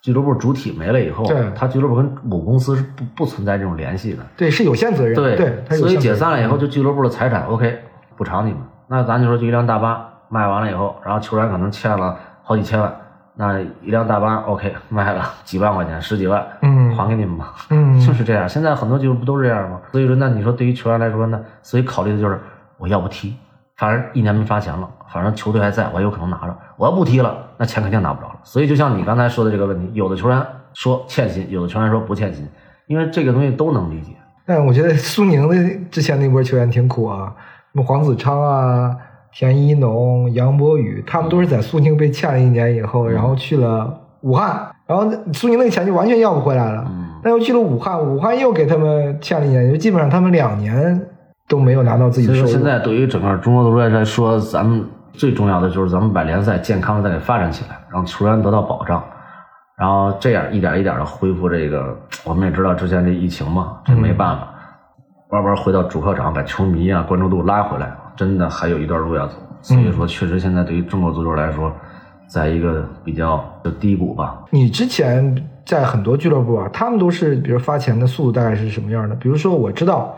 俱乐部主体没了以后他俱乐部跟母公司是不不存在这种联系的。对，是有限责任。对所以解散了以后，就俱乐部的财产 OK 补偿你们。那咱就说，就一辆大巴卖完了以后，然后球员可能欠了好几千万，那一辆大巴 OK 卖了几万块钱，十几万，嗯还给你们吧。嗯，就是这样。现在很多俱乐部都是这样吗？所以说，那你说对于球员来说呢？所以考虑的就是我要不踢，反正一年没发钱了，反正球队还在，我有可能拿着。我要不踢了，那钱肯定拿不着了。所以就像你刚才说的这个问题，有的球员说欠薪，有的球员说不欠薪，因为这个东西都能理解。但我觉得苏宁的之前那波球员挺苦啊，什么黄子昌啊、田一农、杨博宇，他们都是在苏宁被欠了一年以后，然后去了武汉，然后苏宁那个钱就完全要不回来了。嗯那又去了武汉，武汉又给他们欠了一年，就基本上他们两年都没有拿到自己的收入。现在对于整个中国足球来说，咱们最重要的就是咱们把联赛健康的再给发展起来，让球员得到保障，然后这样一点一点的恢复这个。我们也知道之前这疫情嘛，这没办法，慢慢回到主客场，把球迷啊关注度拉回来，真的还有一段路要走。所以说，确实现在对于中国足球来说，在一个比较的低谷吧。你之前在很多俱乐部啊，他们都是比如发钱的速度大概是什么样的？比如说我知道，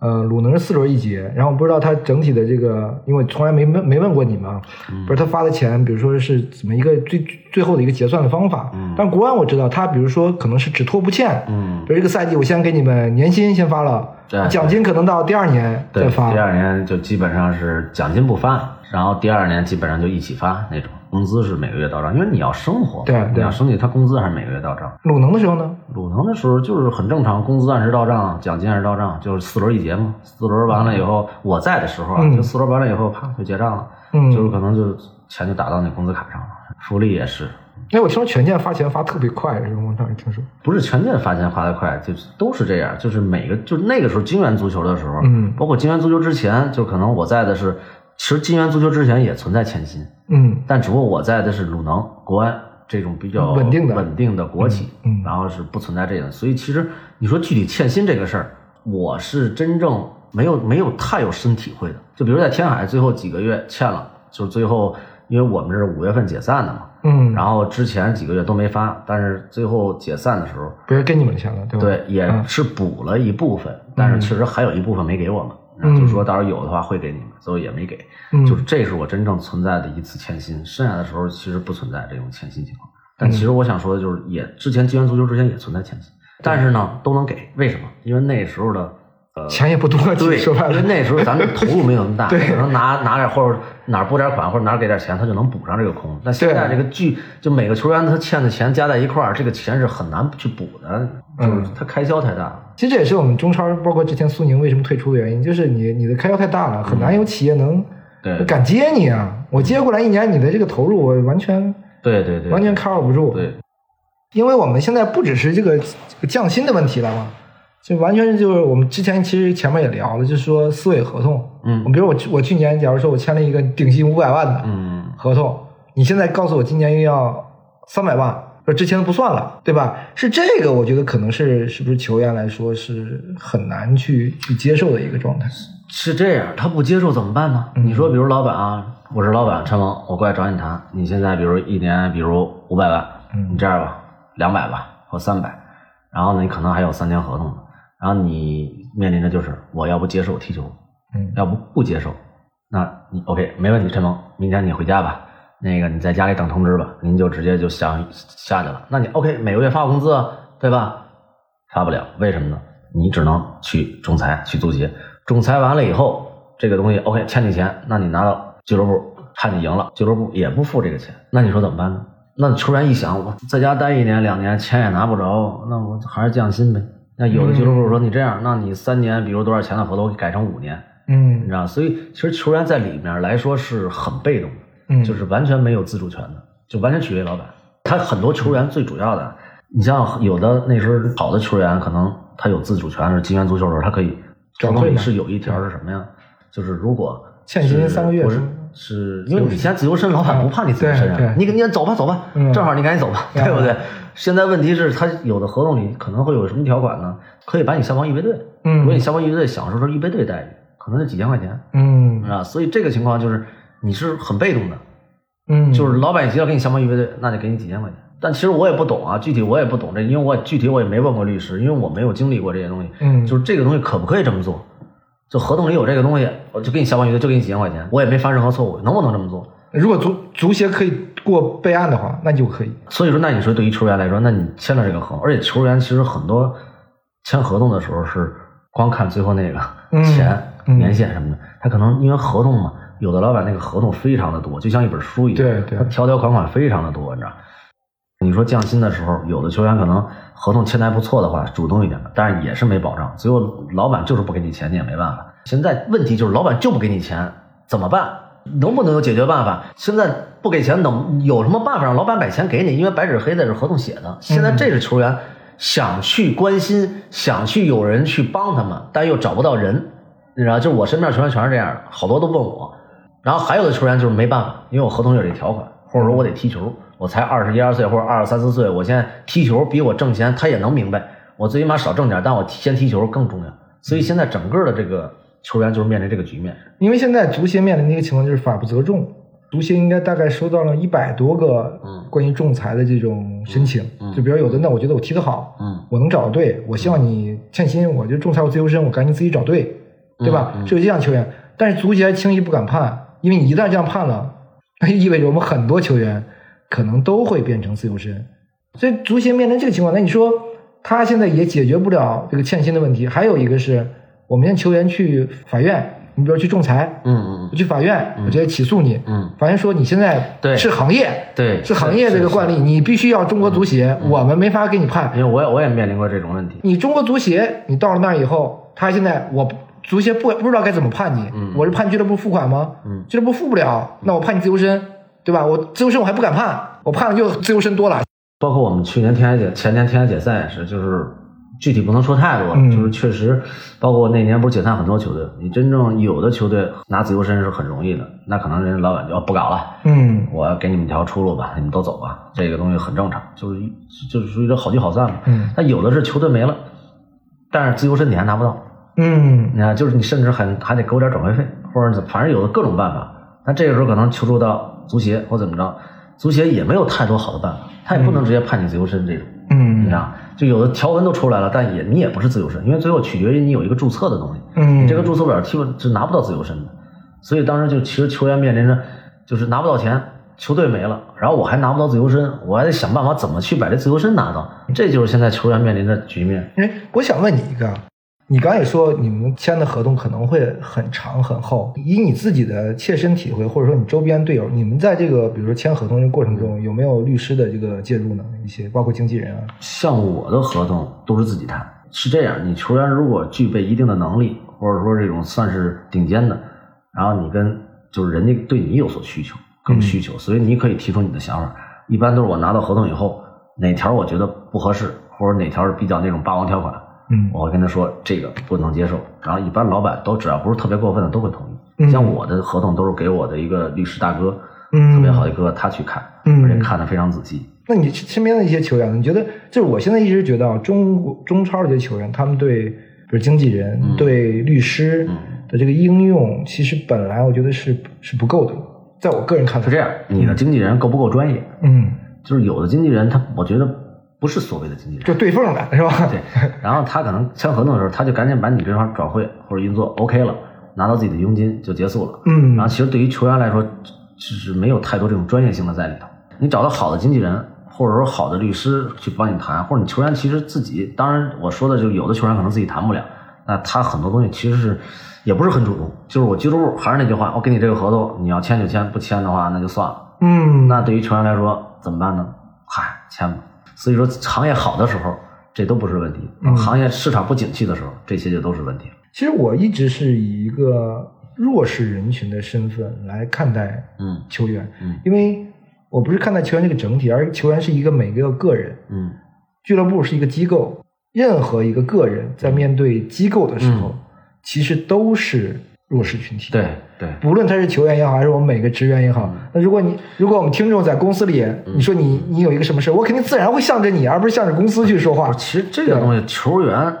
呃，鲁能是四轮一结，然后不知道他整体的这个，因为从来没问没问过你嘛，不是他发的钱，比如说是怎么一个最最后的一个结算的方法。嗯但国安我知道，他比如说可能是只拖不欠，嗯，比如这个赛季我先给你们年薪先发了对，奖金可能到第二年，再发第。二年就基本上是奖金不发，然后第二年基本上就一起发那种，工资是每个月到账，因为你要生活嘛，对对你要生计，他工资还是每个月到账。鲁能的时候呢？鲁能的时候就是很正常，工资按时到账，奖金按时到账，就是四轮一结嘛。四轮完了以后，我在的时候啊，嗯就四轮完了以后，啪就结账了，嗯就是可能就钱就打到你工资卡上了，福利也是。哎，我听说权健发钱发特别快，是吗？我当时听说。不是权健发钱发的快，就是都是这样，就是每个就那个时候金元足球的时候，嗯包括金元足球之前，就可能我在的是，其实金元足球之前也存在欠薪，嗯但只不过我在的是鲁能、国安这种比较稳定的稳定的国企，嗯嗯然后是不存在这个。所以其实你说具体欠薪这个事儿，我是真正没有没有太有深体会的。就比如在天海最后几个月欠了，就最后因为我们是五月份解散的嘛，嗯，然后之前几个月都没发，但是最后解散的时候，别人给你们钱了，对吧？对，也嗯是补了一部分，但是确实还有一部分没给我们，嗯就说到时候有的话会给你们，最后也没给，嗯就是这是我真正存在的一次欠薪，剩下的时候其实不存在这种欠薪情况。但其实我想说的就是，也之前金元足球之前也存在欠薪，但是呢都能给，为什么？因为那时候的呃 钱也不多，对，说白了因为，那时候咱们投入没有那么大，对可能拿拿点或者哪儿拨点款或者哪儿给点钱，他就能补上这个空。但现在这个剧，就每个球员他欠的钱加在一块儿，这个钱是很难去补的，就是嗯他开销太大了。其实这也是我们中超，包括之前苏宁为什么退出的原因，就是你你的开销太大了，很难有企业能敢接你啊。我接过来一年，你的这个投入我完全对对对，完全 cover 不住。对，因为我们现在不只是这个降薪的问题了嘛，就完全是就是我们之前其实前面也聊了，就是说思维合同。嗯比如我我去年假如说我签了一个顶薪五百万的嗯合同，你现在告诉我今年又要三百万，说之前的不算了，对吧？是这个，我觉得可能是是不是球员来说是很难去去接受的一个状态。是这样，他不接受怎么办呢？嗯你说，比如老板啊，我是老板陈萌，我过来找你谈，你现在比如一年，比如五百万，嗯你这样吧，两百吧或三百，然后呢，你可能还有三年合同呢，然后你面临的就是我要不接受踢球，嗯要不不接受，那你 OK 没问题，陈萌，明天你回家吧，那个你在家里等通知吧，您就直接就想下去了。那你 OK 每个月发我工资啊，对吧？发不了，为什么呢？你只能去仲裁，去足协，仲裁完了以后，这个东西 OK 欠你钱，那你拿到俱乐部看你赢了，俱乐部也不付这个钱，那你说怎么办呢？那球员一想，我在家待一年两年，钱也拿不着，那我还是降薪呗。那有的俱乐部说你这样，那你三年，比如多少钱的合同，我给改成五年，嗯你嗯知道，所以其实球员在里面来说是很被动的，嗯，就是完全没有自主权的，就完全取决于老板。他很多球员最主要的，你像有的那时候好的球员，可能他有自主权，是金元足球的时候，他可以合同里转会是有一条是什么呀？就是如果欠薪三个月是是因为你现在自由身，老板不怕你自由身啊，你你走吧走吧，嗯正好你赶紧走吧，嗯对不对？现在问题是，他有的合同里可能会有什么条款呢？可以把你下放预备队，嗯如果你下放预备队享受的是预备队待遇，可能就几千块钱，嗯啊，所以这个情况就是你是很被动的，嗯，就是老板一提要给你消防预备队，那就给你几千块钱。但其实我也不懂啊，具体我也不懂这，因为我具体我也没问过律师，因为我没有经历过这些东西。嗯就是这个东西可不可以这么做？就合同里有这个东西，我就给你消防预备，就给你几千块钱，我也没犯任何错误，能不能这么做？如果足足协可以过备案的话，那就可以。所以说，那你说对于球员来说，那你签了这个合同，而且球员其实很多签合同的时候是光看最后那个嗯钱、嗯年限什么的，他可能因为合同嘛，有的老板那个合同非常的多，就像一本书一样，对对他条条款款非常的多，你知道。你说降薪的时候，有的球员可能合同签的还不错的话，主动一点的，但是也是没保障。最后老板就是不给你钱，你也没办法。现在问题就是老板就不给你钱，怎么办？能不能有解决办法？现在不给钱，能有什么办法让老板把钱给你？因为白纸黑字是合同写的。现在这是球员想去关心，想去有人去帮他们，但又找不到人，你知道？就我身边球员全是这样的，好多都问我。然后还有的球员就是没办法，因为我合同有这条款，或者说我得踢球，我才二十一二岁或者二十三四岁，我现在踢球比我挣钱，他也能明白，我最起码少挣点，但我先踢球更重要。所以现在整个的这个球员就是面临这个局面。因为现在足协面临的一个情况就是法不责众，足协应该大概收到了一百多个嗯关于仲裁的这种申请。嗯就比如有的，那我觉得我踢得好，嗯我能找到队，我希望你欠薪，我就仲裁我自由身，我赶紧自己找队，对吧？是有这样球员，但是足协轻易不敢判，因为你一旦这样判了，那 就意味着我们很多球员可能都会变成自由身。所以足协面临这个情况，那你说他现在也解决不了这个欠薪的问题。还有一个是我们现在球员去法院，你比如去仲裁，嗯嗯我去法院，我直接起诉你，嗯，法院说你现在对是行业，对，是行业这个惯例，你必须要中国足协，我们没法给你判。因为我也我也面临过这种问题。你中国足协，你到了那儿以后，他现在我足协不不知道该怎么判你，嗯我是判俱乐部付款吗？嗯俱乐部付不了，那我判你自由身，对吧？我自由身我还不敢判，我判了就自由身多了。包括我们去年天海解前年天海解散也是，就是具体不能说太多，嗯就是确实，包括那年不是解散很多球队，你真正有的球队拿自由身是很容易的，那可能人家老板就要不搞了，嗯我给你们条出路吧，你们都走吧，这个东西很正常，就是就是属于这好聚好散嘛。嗯但有的是球队没了，但是自由身你还拿不到，嗯你看，就是你甚至还还得给我点转会费，或者怎么，反正有的各种办法。但这个时候可能求助到足协或怎么着，足协也没有太多好的办法，他也不能直接判你自由身这种。嗯你知道，就有的条文都出来了，但也你也不是自由身，因为最后取决于你有一个注册的东西。嗯你这个注册表踢是拿不到自由身的，所以当时就其实球员面临着就是拿不到钱，球队没了，然后我还拿不到自由身，我还得想办法怎么去把这自由身拿到，这就是现在球员面临的局面。哎，我想问你一个，你刚才也说你们签的合同可能会很长很厚，以你自己的切身体会，或者说你周边队友，你们在这个比如说签合同的过程中，有没有律师的这个介入呢？一些包括经纪人啊，像我的合同都是自己谈，是这样，你球员如果具备一定的能力，或者说这种算是顶尖的，然后你跟就是人家对你有所需求，更需求，所以你可以提出你的想法。一般都是我拿到合同以后，哪条我觉得不合适，或者哪条是比较那种霸王条款，嗯我会跟他说这个不能接受。然后一般老板都只要不是特别过分的都会同意。嗯像我的合同都是给我的一个律师大哥，嗯特别好的哥他去看，嗯而且看的非常仔细。那你身边的一些球员，你觉得就是我现在一直觉得啊，中国中超的这些球员，他们对比如经纪人、嗯对律师嗯的这个应用，其实本来我觉得是是不够的，在我个人看来是这样，你的经纪人够不够专业？嗯，就是有的经纪人他，我觉得不是所谓的经纪人，就对缝的是吧？对，然后他可能签合同的时候，他就赶紧把你这块转会或者运作 OK 了，拿到自己的佣金就结束了。嗯然后其实对于球员来说，就是没有太多这种专业性的在里头。你找到好的经纪人，或者说好的律师去帮你谈，或者你球员其实自己，当然我说的就有的球员可能自己谈不了，那他很多东西其实是也不是很主动，就是我俱乐部还是那句话，我给你这个合同，你要签就签，不签的话那就算了。嗯，那对于球员来说怎么办呢？嗨，签吧。所以说，行业好的时候，这都不是问题；嗯。行业市场不景气的时候，这些就都是问题。其实我一直是以一个弱势人群的身份来看待嗯。球员，嗯。因为我不是看待球员这个整体，而球员是一个每个个人，嗯。俱乐部是一个机构，任何一个个人在面对机构的时候，嗯。其实都是弱势群体。对对，不论他是球员也好，还是我们每个职员也好，那如果你如果我们听众在公司里，你说你你有一个什么事，我肯定自然会向着你，而不是向着公司去说话，。其实这个东西，球员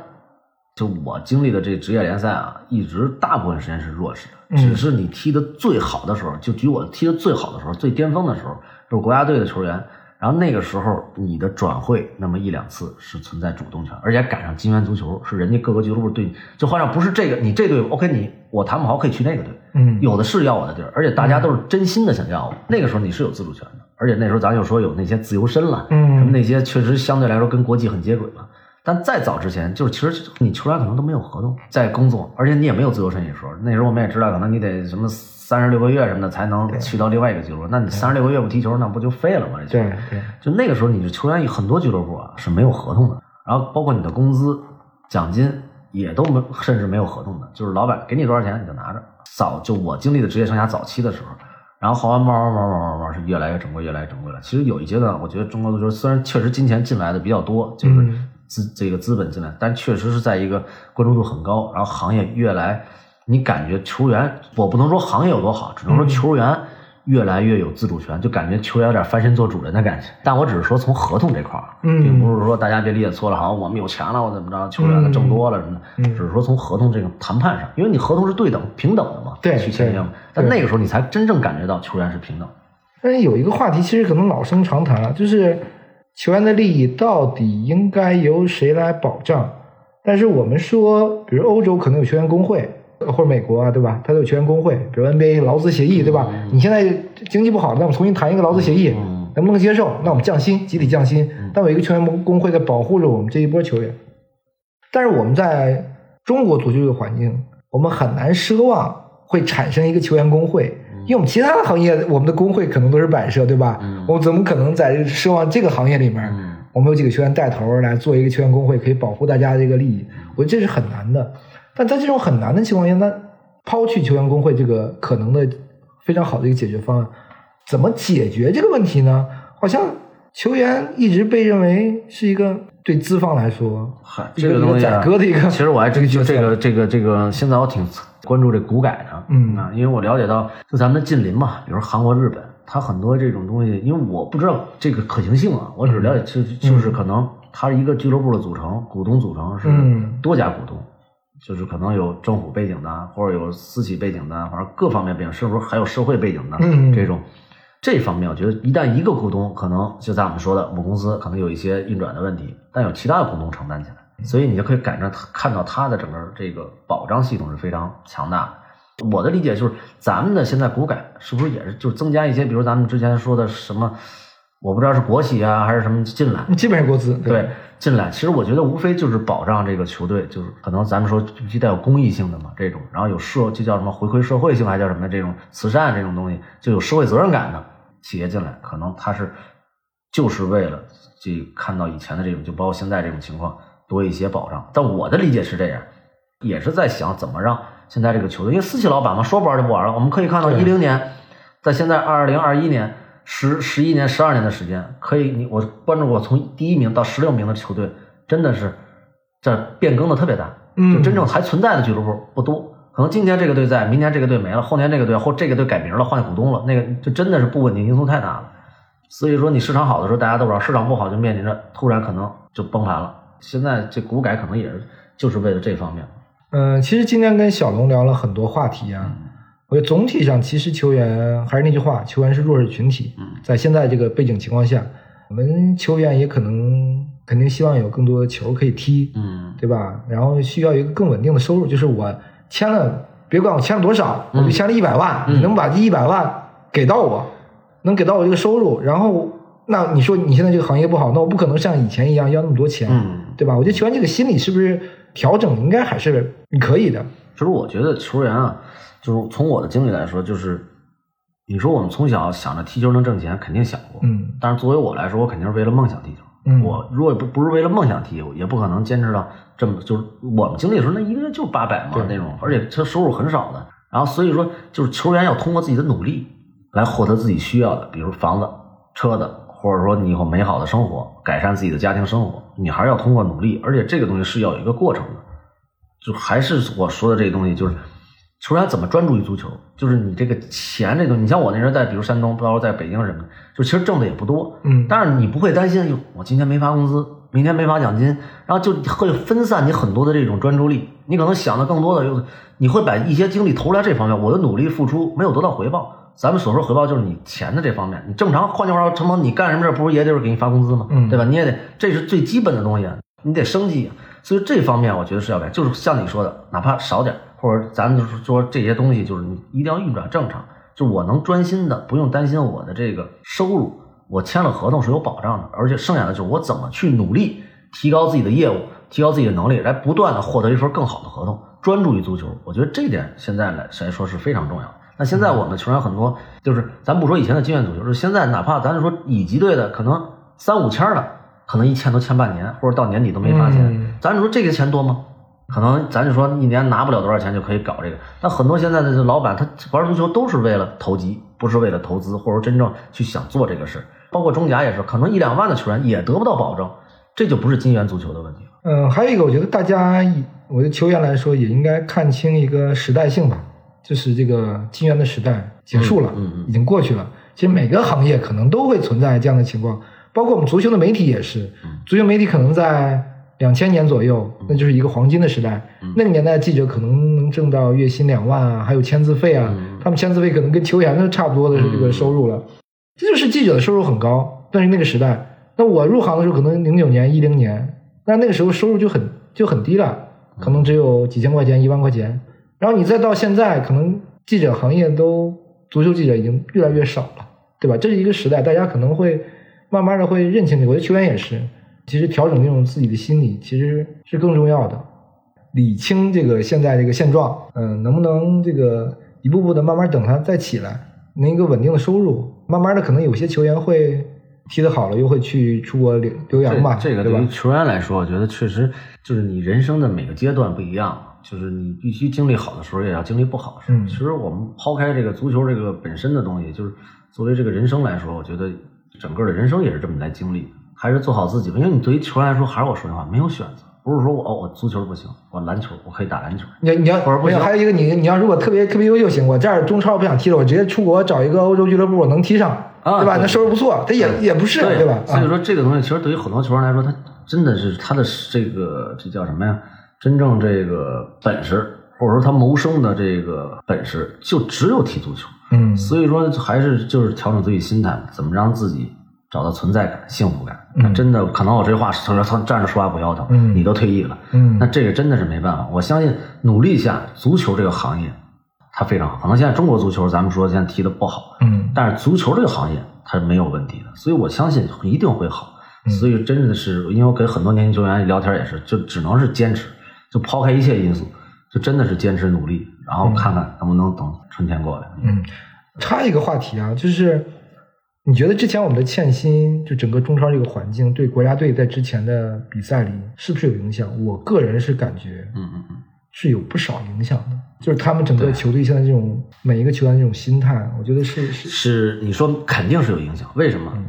就我经历的这职业联赛啊，一直大部分时间是弱势的。嗯只是你踢的最好的时候，就举我踢的最好的时候、最巅峰的时候，就是国家队的球员。然后那个时候，你的转会那么一两次是存在主动权，而且赶上金元足球是人家各个俱乐部对你，就好像不是这个你这队 OK，你我谈不好可以去那个队，嗯有的是要我的地儿，而且大家都是真心的想要我。那个时候你是有自主权的，而且那时候咱就说有那些自由身了，嗯什么那些确实相对来说跟国际很接轨了。但再早之前，就是其实你球员可能都没有合同在工作，而且你也没有自由身一说。那时候我们也知道，可能你得什么三十六个月什么的才能去到另外一个俱乐部。那你三十六个月不踢球，那不就废了吗？对对，就那个时候，你是球员，很多俱乐部啊是没有合同的，然后包括你的工资、奖金也都没，甚至没有合同的，就是老板给你多少钱你就拿着。早就我经历的职业生涯早期的时候，然后后来慢慢慢慢慢慢是越来越正规，越来越正规了。其实有一阶段，我觉得中国足球虽然确实金钱进来的比较多，就是资这个资本进来，但确实是在一个关注度很高，然后行业越来，你感觉球员，我不能说行业有多好，只能说球员越来越有自主权，就感觉球员有点翻身做主人的感觉。但我只是说从合同这块儿，嗯并不是说大家别理解错了，好像我们有钱了，我怎么着，球员挣多了什么的，嗯只是说从合同这个谈判上，因为你合同是对等平等的嘛，对去签约嘛。但那个时候你才真正感觉到球员是平等的。但是有一个话题，其实可能老生常谈了，就是球员的利益到底应该由谁来保障？但是我们说，比如欧洲可能有球员工会，或者美国啊，对吧？它都有球员工会，比如 NBA 劳资协议，对吧？你现在经济不好，那我们重新谈一个劳资协议，嗯能不能接受？那我们降薪，集体降薪。但有一个球员工会在保护着我们这一波球员。但是我们在中国足球这个环境，我们很难奢望会产生一个球员工会，因为我们其他的行业，我们的工会可能都是摆设，对吧？嗯我们怎么可能在奢望这个行业里面，嗯我们有几个球员带头来做一个球员工会，可以保护大家这个利益？我觉得这是很难的。但在这种很难的情况下，那抛去球员工会这个可能的非常好的一个解决方案，怎么解决这个问题呢？好像球员一直被认为是一个对资方来说，嗨，这个东西、啊，宰割的一个其实我还真就这个这个这个，现在我挺关注这股改的，嗯啊，因为我了解到，就咱们的近邻嘛，比如韩国、日本，它很多这种东西，因为我不知道这个可行性啊，我只了解就就是可能它一个俱乐部的组成，股东组成是嗯多家股东。就是可能有政府背景的，或者有私企背景的，反正各方面背景，是不是还有社会背景的、嗯这种？这方面，我觉得一旦一个股东可能就在我们说的母公司可能有一些运转的问题，但有其他的股东承担起来，所以你就可以感着看到它的整个这个保障系统是非常强大的。我的理解就是，咱们的现在股改是不是也是就是增加一些，比如咱们之前说的什么，我不知道是国企啊还是什么进来，基本上国资，对进来，其实我觉得无非就是保障这个球队，就是可能咱们说必须带有公益性的嘛这种，然后有社就叫什么回馈社会性，还叫什么这种慈善这种东西，就有社会责任感的企业进来，可能他是就是为了这看到以前的这种，就包括现在这种情况多一些保障。但我的理解是这样，也是在想怎么让现在这个球队，因为私企老板嘛，说不玩就不玩了。我们可以看到对一零年，在现在二零二一年。十十一年、十二年的时间，可以你我关注过从第一名到十六名的球队，真的是这变更的特别大。嗯就真正还存在的俱乐部不多，可能今天这个队在，明年这个队没了，后年这个队或这个队改名了，换股东了，那个就真的是不稳定因素太大了。所以说，你市场好的时候大家都知道，市场不好就面临着突然可能就崩盘了。现在这股改可能也是就是为了这方面。嗯，其实今天跟小龙聊了很多话题啊，我觉得总体上其实球员还是那句话，球员是弱势群体，在现在这个背景情况下，我们球员也可能肯定希望有更多的球可以踢，嗯对吧？然后需要一个更稳定的收入，就是我签了，别管我签了多少，我就签了一百万，嗯你能把这一百万给到我，能给到我这个收入，然后那你说你现在这个行业不好，那我不可能像以前一样要那么多钱，嗯，对吧？我觉得球员这个心理是不是调整应该还是可以的，其实我觉得球员啊，就是从我的经历来说，就是你说我们从小想着踢球能挣钱，肯定想过，嗯但是作为我来说，我肯定是为了梦想踢球。嗯我如果不不是为了梦想踢，我也不可能坚持到这么就是我们经历的时候，那一个月就八百嘛那种，而且他收入很少的。然后所以说，就是球员要通过自己的努力来获得自己需要的，比如房子、车子，或者说你以后美好的生活，改善自己的家庭生活，你还是要通过努力，而且这个东西是要有一个过程的。就还是我说的这个东西，就是球员怎么专注于足球，就是你这个钱这东西，你像我那人在比如山东，包括在北京什么的，就其实挣的也不多，嗯但是你不会担心，哟，我今天没发工资，明天没发奖金，然后就会分散你很多的这种专注力，你可能想的更多的就是你会把一些精力投入在这方面，我的努力付出没有得到回报。咱们所说回报就是你钱的这方面，你正常，换句话说，陈鹏，你干什么事不是也得是给你发工资吗？嗯对吧？你也得，这是最基本的东西，啊，你得生计。所以这方面我觉得是要改，就是像你说的，哪怕少点儿，或者咱就是说这些东西，就是你一定要运转正常，就我能专心的，不用担心我的这个收入，我签了合同是有保障的，而且剩下的就是我怎么去努力提高自己的业务，提高自己的能力，来不断的获得一份更好的合同，专注于足球。我觉得这点现在来来说是非常重要。那现在我们球员很多，就是咱不说以前的经验足球，就是现在哪怕咱就说乙级队的，可能三五千的，可能一签都签半年，或者到年底都没发钱。嗯咱就说这个钱多吗？可能咱就说一年拿不了多少钱就可以搞这个。但很多现在的这老板，他玩足球都是为了投机，不是为了投资，或者真正去想做这个事。包括中甲也是，可能一两万的球员也得不到保证，这就不是金元足球的问题了。嗯，还有一个，我觉得大家我觉得球员来说，也应该看清一个时代性吧，就是这个金元的时代结束了，嗯嗯嗯已经过去了。其实每个行业可能都会存在这样的情况，包括我们足球的媒体也是。嗯足球媒体可能在两千年左右，那就是一个黄金的时代。嗯那个年代记者可能能挣到月薪两万啊，还有签字费啊，嗯他们签字费可能跟球员的差不多的这个收入了。这就是记者的收入很高，但是那个时代，那我入行的时候可能零九年、一零年，那那个时候收入就很就很低了，可能只有几千块钱、一万块钱。然后你再到现在，可能记者行业都足球记者已经越来越少了，对吧？这是一个时代，大家可能会慢慢的会认清这个。我觉得球员也是，其实调整这种自己的心理其实是更重要的，理清这个现在这个现状，嗯，能不能这个一步步的慢慢等他再起来，能一个稳定的收入，慢慢的可能有些球员会踢得好了，又会去出国留留洋吧，这这个对于球员来说，我觉得确实就是你人生的每个阶段不一样，就是你必须经历好的时候，也要经历不好的时候。嗯其实我们抛开这个足球这个本身的东西，就是作为这个人生来说，我觉得整个的人生也是这么来经历的，还是做好自己吧。因为你对于球员来说，还是我说的话，没有选择，不是说我哦我足球不行，我篮球我可以打篮球。你你要没有或者不行还有一个你你要如果特别特别优秀行，我这儿中超不想踢了，我直接出国找一个欧洲俱乐部，我能踢上，对吧？啊对那收入不错，他也也不是，对吧？啊所以说这个东西其实对于很多球员来说，他真的是他的这个这叫什么呀？真正这个本事，或者说他谋生的这个本事就只有踢足球。嗯所以说还是就是调整自己心态，怎么让自己找到存在感、幸福感。嗯那真的可能我这话说他站着说话不腰疼，嗯你都退役了，嗯那这个真的是没办法。我相信努力下，足球这个行业它非常好。可能现在中国足球咱们说现在踢的不好，嗯但是足球这个行业它是没有问题的，所以我相信一定会好。嗯所以真的是，因为我跟很多年轻球员聊天也是，就只能是坚持，就抛开一切因素，就真的是坚持努力，然后看看能不能等春天过来。嗯，插一个话题啊，就是你觉得之前我们的欠薪，就整个中超这个环境，对国家队在之前的比赛里是不是有影响？我个人是感觉，嗯嗯嗯。是有不少影响的。就是他们整个球队现在这种每一个球员这种心态，我觉得是是是你说肯定是有影响，为什么？嗯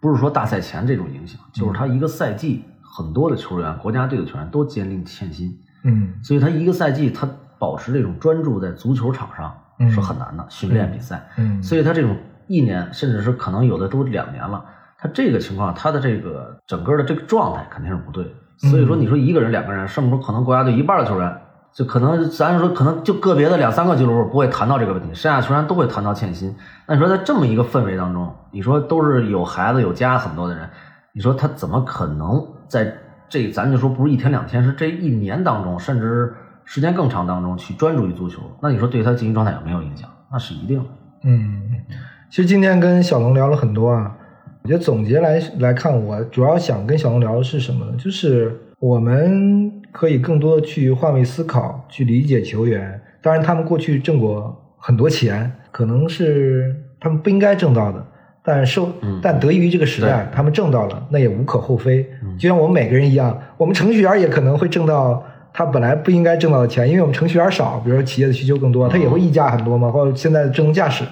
不是说大赛前这种影响，就是他一个赛季很多的球员，国家队的球员都坚定欠薪，嗯所以他一个赛季他保持这种专注在足球场上嗯是很难的，训练比赛，嗯，所以他这种一年甚至是可能有的都两年了，他这个情况他的这个整个的这个状态肯定是不对，所以说你说一个人两个人，甚至可能国家队一半的球员。就可能咱说，可能就个别的两三个俱乐部不会谈到这个问题，剩下球员都会谈到欠薪。那你说在这么一个氛围当中，你说都是有孩子有家很多的人，你说他怎么可能在这咱就说不是一天两天，是这一年当中，甚至时间更长当中去专注于足球？那你说对他竞技状态有没有影响？那是一定的。嗯，其实今天跟小龙聊了很多啊，我觉得总结来来看，我主要想跟小龙聊的是什么呢？就是我们可以更多的去换位思考，去理解球员。当然，他们过去挣过很多钱，可能是他们不应该挣到的，但受嗯但得益于这个时代，他们挣到了，那也无可厚非。就像我们每个人一样，我们程序员也可能会挣到他本来不应该挣到的钱，因为我们程序员少，比如说企业的需求更多，他也会溢价很多嘛，或者现在的智能驾驶，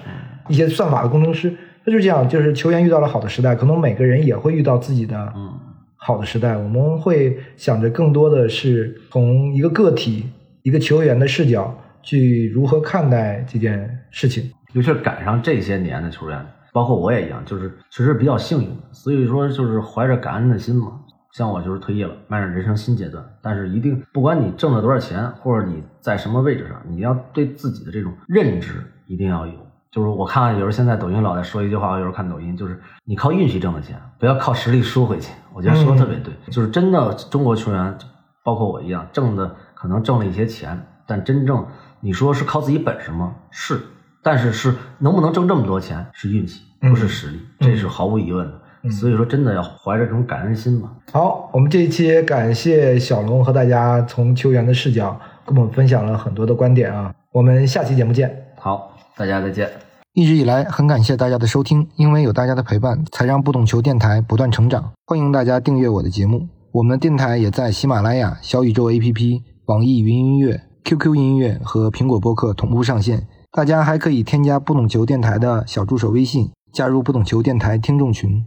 一些算法的工程师，他就这样，就是球员遇到了好的时代，可能每个人也会遇到自己的嗯好的时代，我们会想着更多的是从一个个体、一个球员的视角去如何看待这件事情。尤其是赶上这些年的球员，包括我也一样，就是确实比较幸运，所以说就是怀着感恩的心嘛。像我就是退役了，迈上人生新阶段，但是一定不管你挣了多少钱，或者你在什么位置上，你要对自己的这种认知一定要有。就是我看有时候现在抖音老在说一句话，我有时候看抖音，就是你靠运气挣的钱，不要靠实力输回去。我觉得说的特别对，就是真的中国球员，包括我一样，挣的可能挣了一些钱，但真正你说是靠自己本事吗？是，但是是能不能挣这么多钱是运气，不是实力，这是毫无疑问的。所以说，真的要怀着这种感恩心嘛。好，我们这一期感谢小龙和大家从球员的视角跟我们分享了很多的观点啊，我们下期节目见。好，大家再见。一直以来，很感谢大家的收听，因为有大家的陪伴，才让不懂球电台不断成长。欢迎大家订阅我的节目，我们的电台也在喜马拉雅、小宇宙 APP、网易云音乐、QQ 音乐和苹果播客同步上线。大家还可以添加不懂球电台的小助手微信，加入不懂球电台听众群。